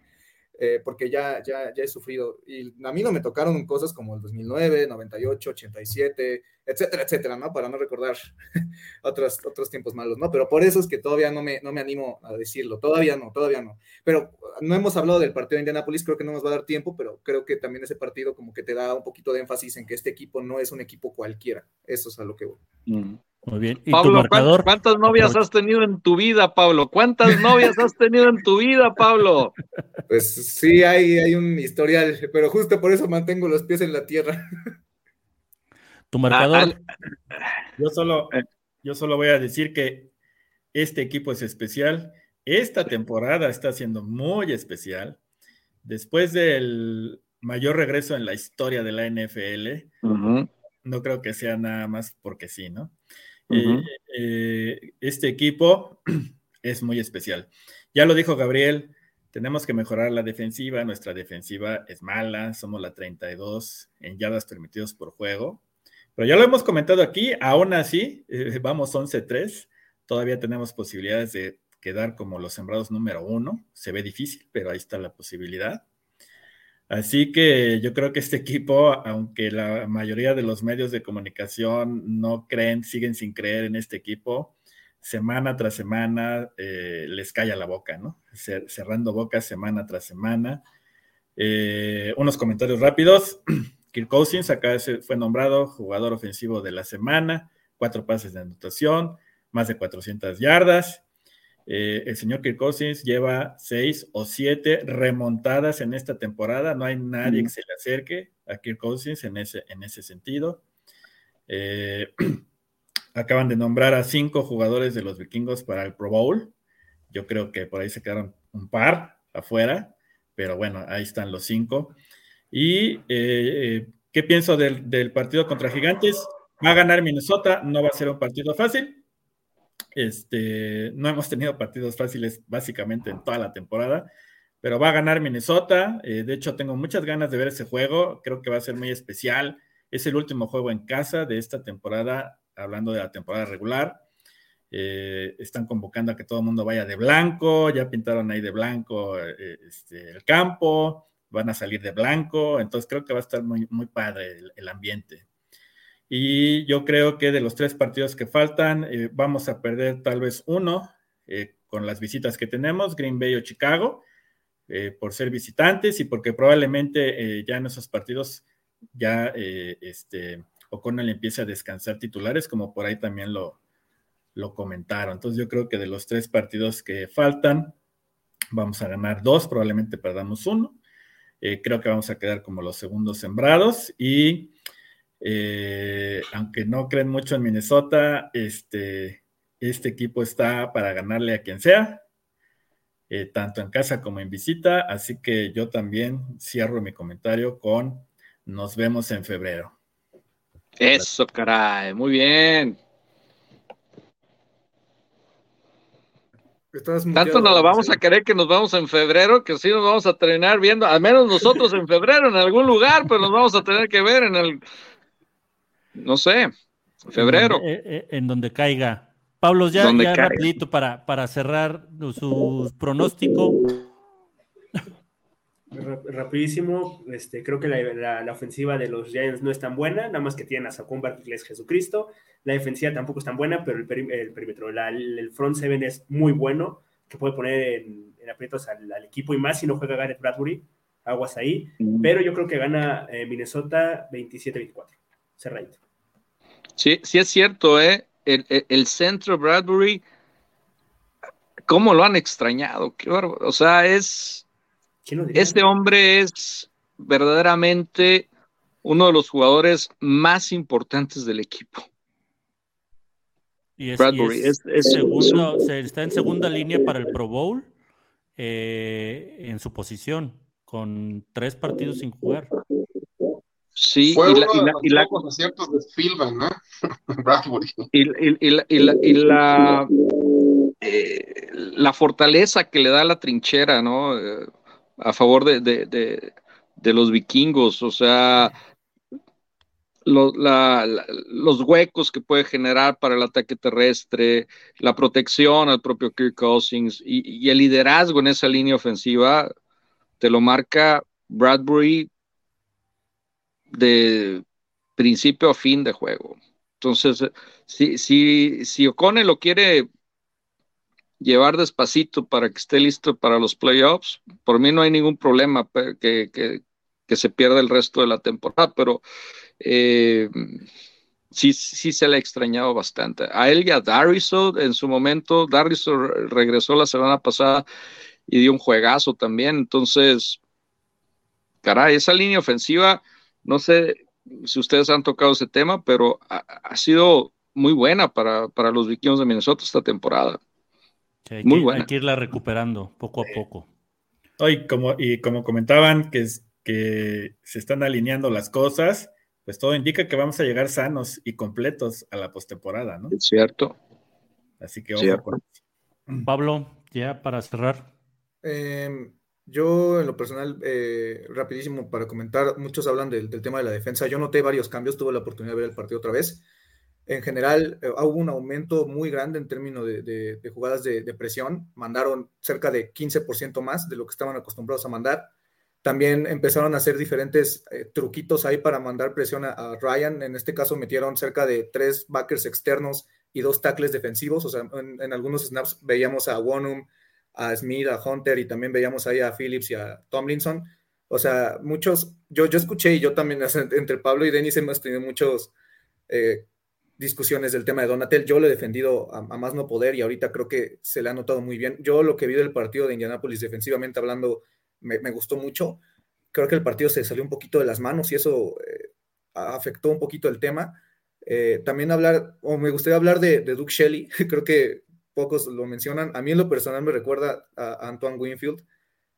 eh, porque ya, ya, ya he sufrido. Y a mí no me tocaron cosas como el 2009, 98, 87, etcétera, etcétera, ¿no? Para no recordar otros, otros tiempos malos, ¿no? Pero por eso es que todavía no me, no me animo a decirlo, todavía no, todavía no. Pero no hemos hablado del partido de Indianapolis, creo que no nos va a dar tiempo, pero creo que también ese partido como que te da un poquito de énfasis en que este equipo no es un equipo cualquiera. Eso es a lo que voy. Mm. Muy bien. ¿Y Pablo. ¿cuántas novias has tenido en tu vida, Pablo? ¿Cuántas novias has tenido en tu vida, Pablo? Pues sí, hay, hay un historial, pero justo por eso mantengo los pies en la tierra. Tu marcador. al- Yo solo, yo solo voy a decir que este equipo es especial. Esta temporada está siendo muy especial. Después del mayor regreso en la historia de la NFL, no creo que sea nada más porque sí, ¿no? Eh, este equipo es muy especial. Ya lo dijo Gabriel, tenemos que mejorar la defensiva. Nuestra defensiva es mala, somos la 32 en yardas permitidos por juego. Pero ya lo hemos comentado aquí, aún así, eh, vamos 11-3, todavía tenemos posibilidades de quedar como los sembrados número uno. Se ve difícil, pero ahí está la posibilidad. Así que yo creo que este equipo, aunque la mayoría de los medios de comunicación no creen, siguen sin creer en este equipo, semana tras semana eh, les calla la boca, ¿no? Cer- cerrando bocas semana tras semana. Eh, unos comentarios rápidos. Kirk Cousins acá fue nombrado jugador ofensivo de la semana, cuatro pases de anotación, más de 400 yardas. Eh, el señor Kirk Cousins lleva seis o siete remontadas en esta temporada. No hay nadie que se le acerque a Kirk Cousins en ese, en ese sentido. Eh, acaban de nombrar a cinco jugadores de los vikingos para el Pro Bowl. Yo creo que por ahí se quedaron un par afuera, pero bueno, ahí están los cinco. ¿Y eh, qué pienso del, del partido contra Gigantes? Va a ganar Minnesota, no va a ser un partido fácil. Este, no hemos tenido partidos fáciles básicamente en toda la temporada, pero va a ganar Minnesota. Eh, de hecho, tengo muchas ganas de ver ese juego. Creo que va a ser muy especial. Es el último juego en casa de esta temporada, hablando de la temporada regular. Eh, están convocando a que todo el mundo vaya de blanco, ya pintaron ahí de blanco eh, este, el campo, van a salir de blanco, entonces creo que va a estar muy, padre el ambiente. Y yo creo que de los tres partidos que faltan, eh, vamos a perder tal vez uno eh, con las visitas que tenemos, Green Bay o Chicago, eh, por ser visitantes y porque probablemente ya en esos partidos ya este, O'Connell empiece a descansar titulares, como por ahí también lo, lo comentaron. Entonces yo creo que de los tres partidos que faltan, vamos a ganar dos, probablemente perdamos uno. Creo que vamos a quedar como los segundos sembrados y Eh, aunque no creen mucho en Minnesota, este, este equipo está para ganarle a quien sea, eh, tanto en casa como en visita. Así que yo también cierro mi comentario con nos vemos en febrero. Eso, caray, muy bien. Tanto nos lo vamos a querer que nos vamos en febrero, que sí nos vamos a terminar viendo, al menos nosotros en febrero en algún lugar, pero nos vamos a tener que ver en el, no sé, febrero. En donde, eh, en donde caiga. Pablo, ya, ya rapidito para, para cerrar su pronóstico. Rapidísimo, este, creo que la, la, ofensiva de los Giants no es tan buena, nada más que tienen a Saquon Barkley, es Jesucristo. La defensiva tampoco es tan buena, pero el, perímetro, el front seven es muy bueno, que puede poner en, aprietos al, equipo y más si no juega Garrett Bradbury, aguas ahí. Pero yo creo que gana eh, Minnesota 27-24, cerradito. Sí, sí es cierto, ¿eh? el, centro Bradbury, ¿cómo lo han extrañado? Qué o sea, es. Este hombre es verdaderamente uno de los jugadores más importantes del equipo. Y Bradbury es, está en segunda línea para el Pro Bowl eh, en su posición, con tres partidos sin jugar. Sí, Fue y la, uno y la, de Spielman, ¿no? Bradbury. Y, la, y la, eh, la, fortaleza que le da la trinchera, ¿no? Eh, a favor de, de, de, de, los vikingos, o sea, lo, los huecos que puede generar para el ataque terrestre, la protección al propio Kirk Cousins y, y el liderazgo en esa línea ofensiva, te lo marca Bradbury de principio a fin de juego. Entonces, si, si, si Ocone lo quiere llevar despacito para que esté listo para los playoffs, por mí no hay ningún problema que, que, se pierda el resto de la temporada, pero eh, sí, sí se le ha extrañado bastante. A él y a en su momento, Dariso regresó la semana pasada y dio un juegazo también, entonces, caray, esa línea ofensiva no sé si ustedes han tocado ese tema, pero ha, sido muy buena para, los vikingos de Minnesota esta temporada. muy buena. Hay que irla recuperando poco a poco. Hoy, como, y como comentaban que, que se están alineando las cosas, pues todo indica que vamos a llegar sanos y completos a la postemporada, ¿no? Es cierto. Así que ojo Pablo, ya para cerrar. Eh, yo, en lo personal, eh, rapidísimo para comentar, muchos hablan del, tema de la defensa. Yo noté varios cambios, tuve la oportunidad de ver el partido otra vez. En general, eh, hubo un aumento muy grande en términos de, jugadas de, presión. Mandaron cerca de 15% más de lo que estaban acostumbrados a mandar. También empezaron a hacer diferentes eh, truquitos ahí para mandar presión a, Ryan. En este caso, metieron cerca de tres backers externos y dos tackles defensivos. O sea, en, algunos snaps veíamos a Wonum a Smith, a Hunter y también veíamos ahí a Phillips y a Tomlinson. O sea, muchos, yo, yo escuché y yo también, entre Pablo y Denis hemos tenido muchas eh, discusiones del tema de Donatel. Yo lo he defendido a, más no poder y ahorita creo que se le ha notado muy bien. Yo lo que vi del partido de Indianapolis defensivamente hablando me, gustó mucho. Creo que el partido se salió un poquito de las manos y eso eh, afectó un poquito el tema. Eh, también hablar, o me gustaría hablar de, de Duke Shelley. creo que pocos lo mencionan. A mí en lo personal me recuerda a Antoine Winfield,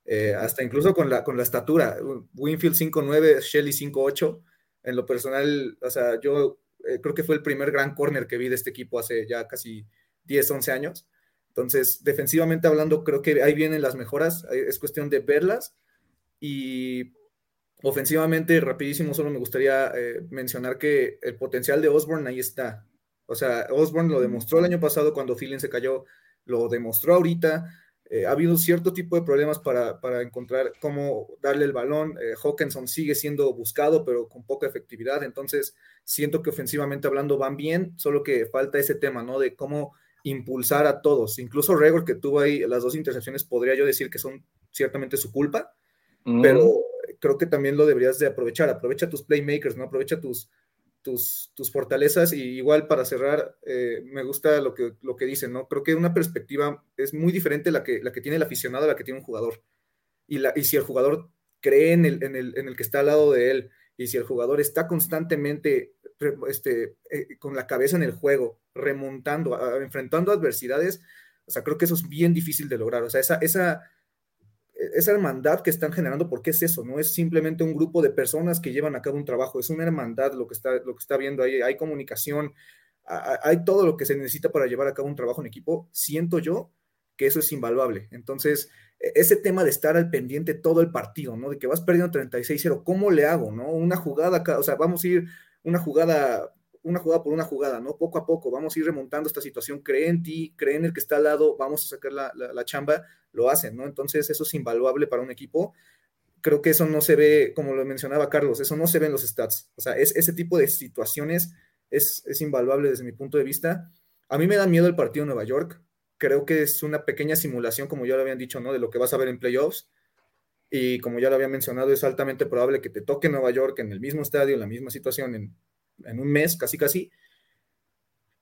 eh, hasta incluso con la, con la estatura. Winfield 5'9, Shelley 5'8. En lo personal, o sea, yo eh, creo que fue el primer gran corner que vi de este equipo hace ya casi 10, 11 años. Entonces, defensivamente hablando, creo que ahí vienen las mejoras. Es cuestión de verlas. Y ofensivamente, rapidísimo, solo me gustaría eh, mencionar que el potencial de Osborne ahí está. O sea, Osborne lo demostró el año pasado cuando Philin se cayó, lo demostró ahorita. Eh, ha habido cierto tipo de problemas para, encontrar cómo darle el balón. Eh, Hawkinson sigue siendo buscado, pero con poca efectividad. Entonces, siento que ofensivamente hablando van bien, solo que falta ese tema, ¿no? De cómo impulsar a todos. Incluso Regor, que tuvo ahí las dos intercepciones, podría yo decir que son ciertamente su culpa, mm. pero creo que también lo deberías de aprovechar. Aprovecha tus playmakers, ¿no? Aprovecha tus, tus, fortalezas y igual para cerrar, eh, me gusta lo que, lo que dicen, ¿no? Creo que una perspectiva es muy diferente la que, la que tiene el aficionado a la que tiene un jugador. Y, la, y si el jugador cree en el, en, el, en el que está al lado de él y si el jugador está constantemente este, eh, con la cabeza en el juego, remontando, enfrentando adversidades, o sea, creo que eso es bien difícil de lograr. O sea, esa, esa, esa hermandad que están generando, ¿por qué es eso? No es simplemente un grupo de personas que llevan a cabo un trabajo, es una hermandad lo que está, lo que está viendo ahí. Hay comunicación, hay todo lo que se necesita para llevar a cabo un trabajo en equipo. Siento yo que eso es invaluable. Entonces, e, ese tema de estar al pendiente todo el partido, ¿no? De que vas perdiendo 36-0, ¿cómo le hago, no? Una jugada, o sea, vamos a ir una jugada, una jugada por una jugada, ¿no? Poco a poco, vamos a ir remontando esta situación, cree en ti, cree en el que está al lado, vamos a sacar la, la, chamba, lo hacen, ¿no? Entonces, eso es invaluable para un equipo. Creo que eso no se ve, como lo mencionaba Carlos, eso no se ve en los stats. O sea, es, ese tipo de situaciones es, es invaluable desde mi punto de vista. A mí me da miedo el partido de Nueva York, creo que es una pequeña simulación, como ya lo habían dicho, ¿no? De lo que vas a ver en playoffs. Y como ya lo había mencionado, es altamente probable que te toque Nueva York en el mismo estadio, en la misma situación, en, un mes, casi casi.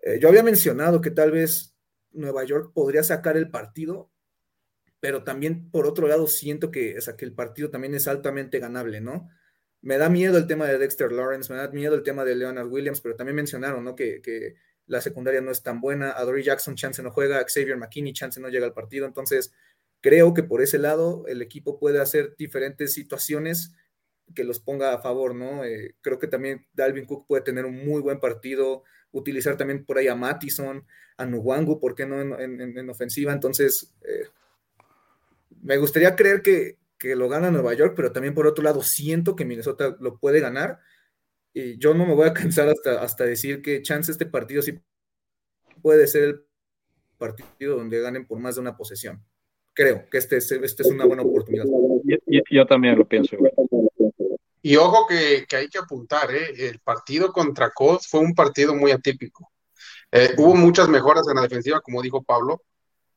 Eh, yo había mencionado que tal vez Nueva York podría sacar el partido, pero también por otro lado siento que, o sea, que el partido también es altamente ganable, ¿no? Me da miedo el tema de Dexter Lawrence, me da miedo el tema de Leonard Williams, pero también mencionaron, ¿no? Que, que la secundaria no es tan buena, a Dory Jackson chance no juega, Xavier McKinney chance no llega al partido, entonces creo que por ese lado el equipo puede hacer diferentes situaciones que los ponga a favor, ¿no? Eh, creo que también Dalvin Cook puede tener un muy buen partido, utilizar también por ahí a Mattison, a Nuwangu, ¿por qué no en, ofensiva? Entonces, eh, me gustaría creer que, que lo gana Nueva York, pero también por otro lado siento que Minnesota lo puede ganar y yo no me voy a cansar hasta, hasta decir que chance este partido sí puede ser el partido donde ganen por más de una posesión. Creo que este es, este es una buena oportunidad. Yo, también lo pienso. Y ojo que, que, hay que apuntar, ¿eh? el partido contra Colts fue un partido muy atípico. Eh, hubo muchas mejoras en la defensiva, como dijo Pablo.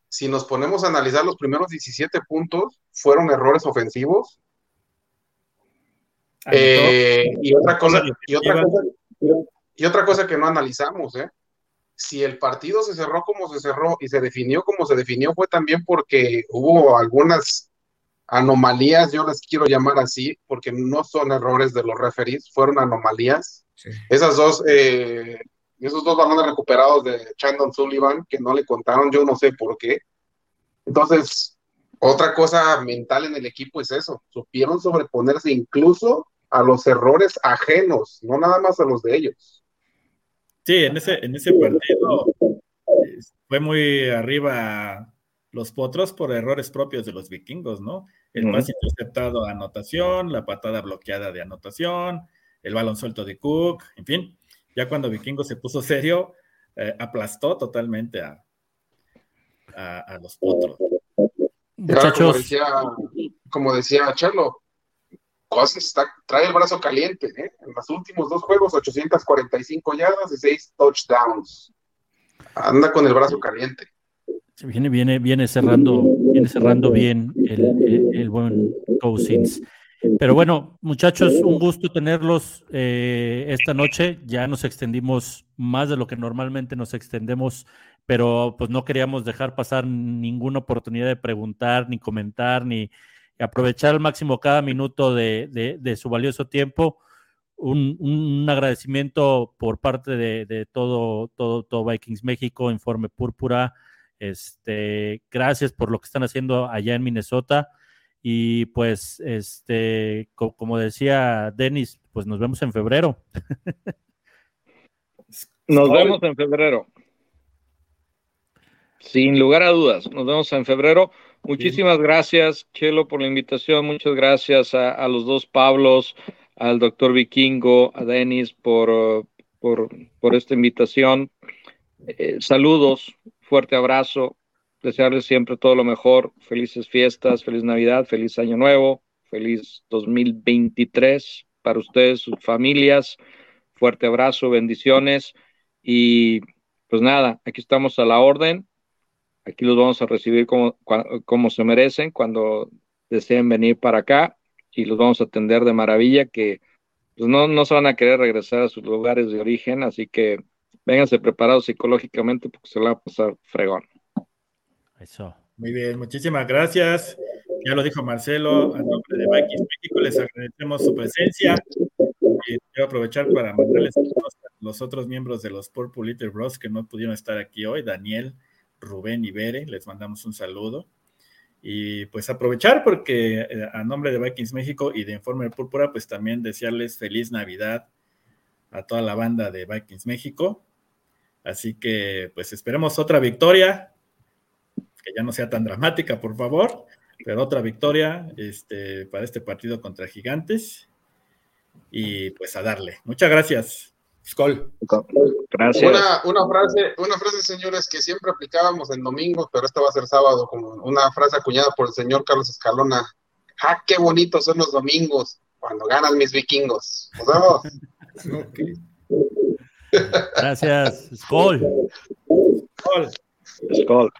Si nos ponemos a analizar los primeros 17 puntos, fueron errores ofensivos eh, y, otra cosa, y, otra cosa, y otra cosa que no analizamos, ¿eh? si el partido se cerró como se cerró y se definió como se definió, fue también porque hubo algunas anomalías, yo las quiero llamar así, porque no son errores de los referees, fueron anomalías. Esas dos, eh, esos dos balones recuperados de Chandon Sullivan, que no le contaron, yo no sé por qué. Entonces, otra cosa mental en el equipo es eso, supieron sobreponerse incluso a los errores ajenos, no nada más a los de ellos. Sí, en ese, en ese partido eh, fue muy arriba los potros por errores propios de los vikingos, ¿no? El pase interceptado a anotación, la patada bloqueada de anotación, el balón suelto de Cook, en fin, ya cuando Vikingos se puso serio, eh, aplastó totalmente a, a, los potros. Como decía, como decía Charlo, está, trae el brazo caliente, ¿eh? En los últimos dos juegos, 845 yardas y 6 touchdowns. Anda con el brazo caliente. Viene, viene, viene cerrando, viene cerrando bien el, buen Cousins. Pero bueno, muchachos, un gusto tenerlos eh, esta noche. Ya nos extendimos más de lo que normalmente nos extendemos, pero pues no queríamos dejar pasar ninguna oportunidad de preguntar, ni comentar, ni, aprovechar al máximo cada minuto de, su valioso tiempo. Un, agradecimiento por parte de, todo, todo, todo Vikings México, Informe Púrpura. Este, gracias por lo que están haciendo allá en Minnesota. Y pues, este, como decía Denis, pues nos vemos en febrero. Nos vemos en febrero. Sin lugar a dudas, nos vemos en febrero. Muchísimas gracias, Chelo, por la invitación. Muchas gracias a, los dos Pablos, al doctor Vikingo, a Denis por, por, esta invitación. Eh, saludos, fuerte abrazo, desearles siempre todo lo mejor. Felices fiestas, feliz Navidad, feliz Año Nuevo, feliz 2023 para ustedes, sus familias. Fuerte abrazo, bendiciones. Y pues nada, aquí estamos a la orden Aquí los vamos a recibir como, como se merecen cuando deseen venir para acá y los vamos a atender de maravilla que pues no, no se van a querer regresar a sus lugares de origen, así que vénganse preparados psicológicamente porque se la va a pasar fregón. Eso. Muy bien, muchísimas gracias. Ya lo dijo Marcelo, a nombre de Vikings México les agradecemos su presencia. Y quiero aprovechar para mandarles a los otros miembros de los Purple Little Bros que no pudieron estar aquí hoy, Daniel, Rubén y Bere, les mandamos un saludo. Y pues aprovechar porque eh, a nombre de Vikings México y de Informe Púrpura, pues también desearles feliz Navidad a toda la banda de Vikings México. Así que pues esperemos otra victoria, que ya no sea tan dramática, por favor, pero otra victoria este, para este partido contra Gigantes. Y pues a darle. Muchas gracias. Skol. Gracias. Una, una, frase, una frase, señores, que siempre aplicábamos en domingo, pero esta va a ser sábado, como una frase acuñada por el señor Carlos Escalona. ¡Ah, qué bonitos son los domingos! Cuando ganan mis vikingos. Nos vemos. Gracias. Skol. Skol. Skol.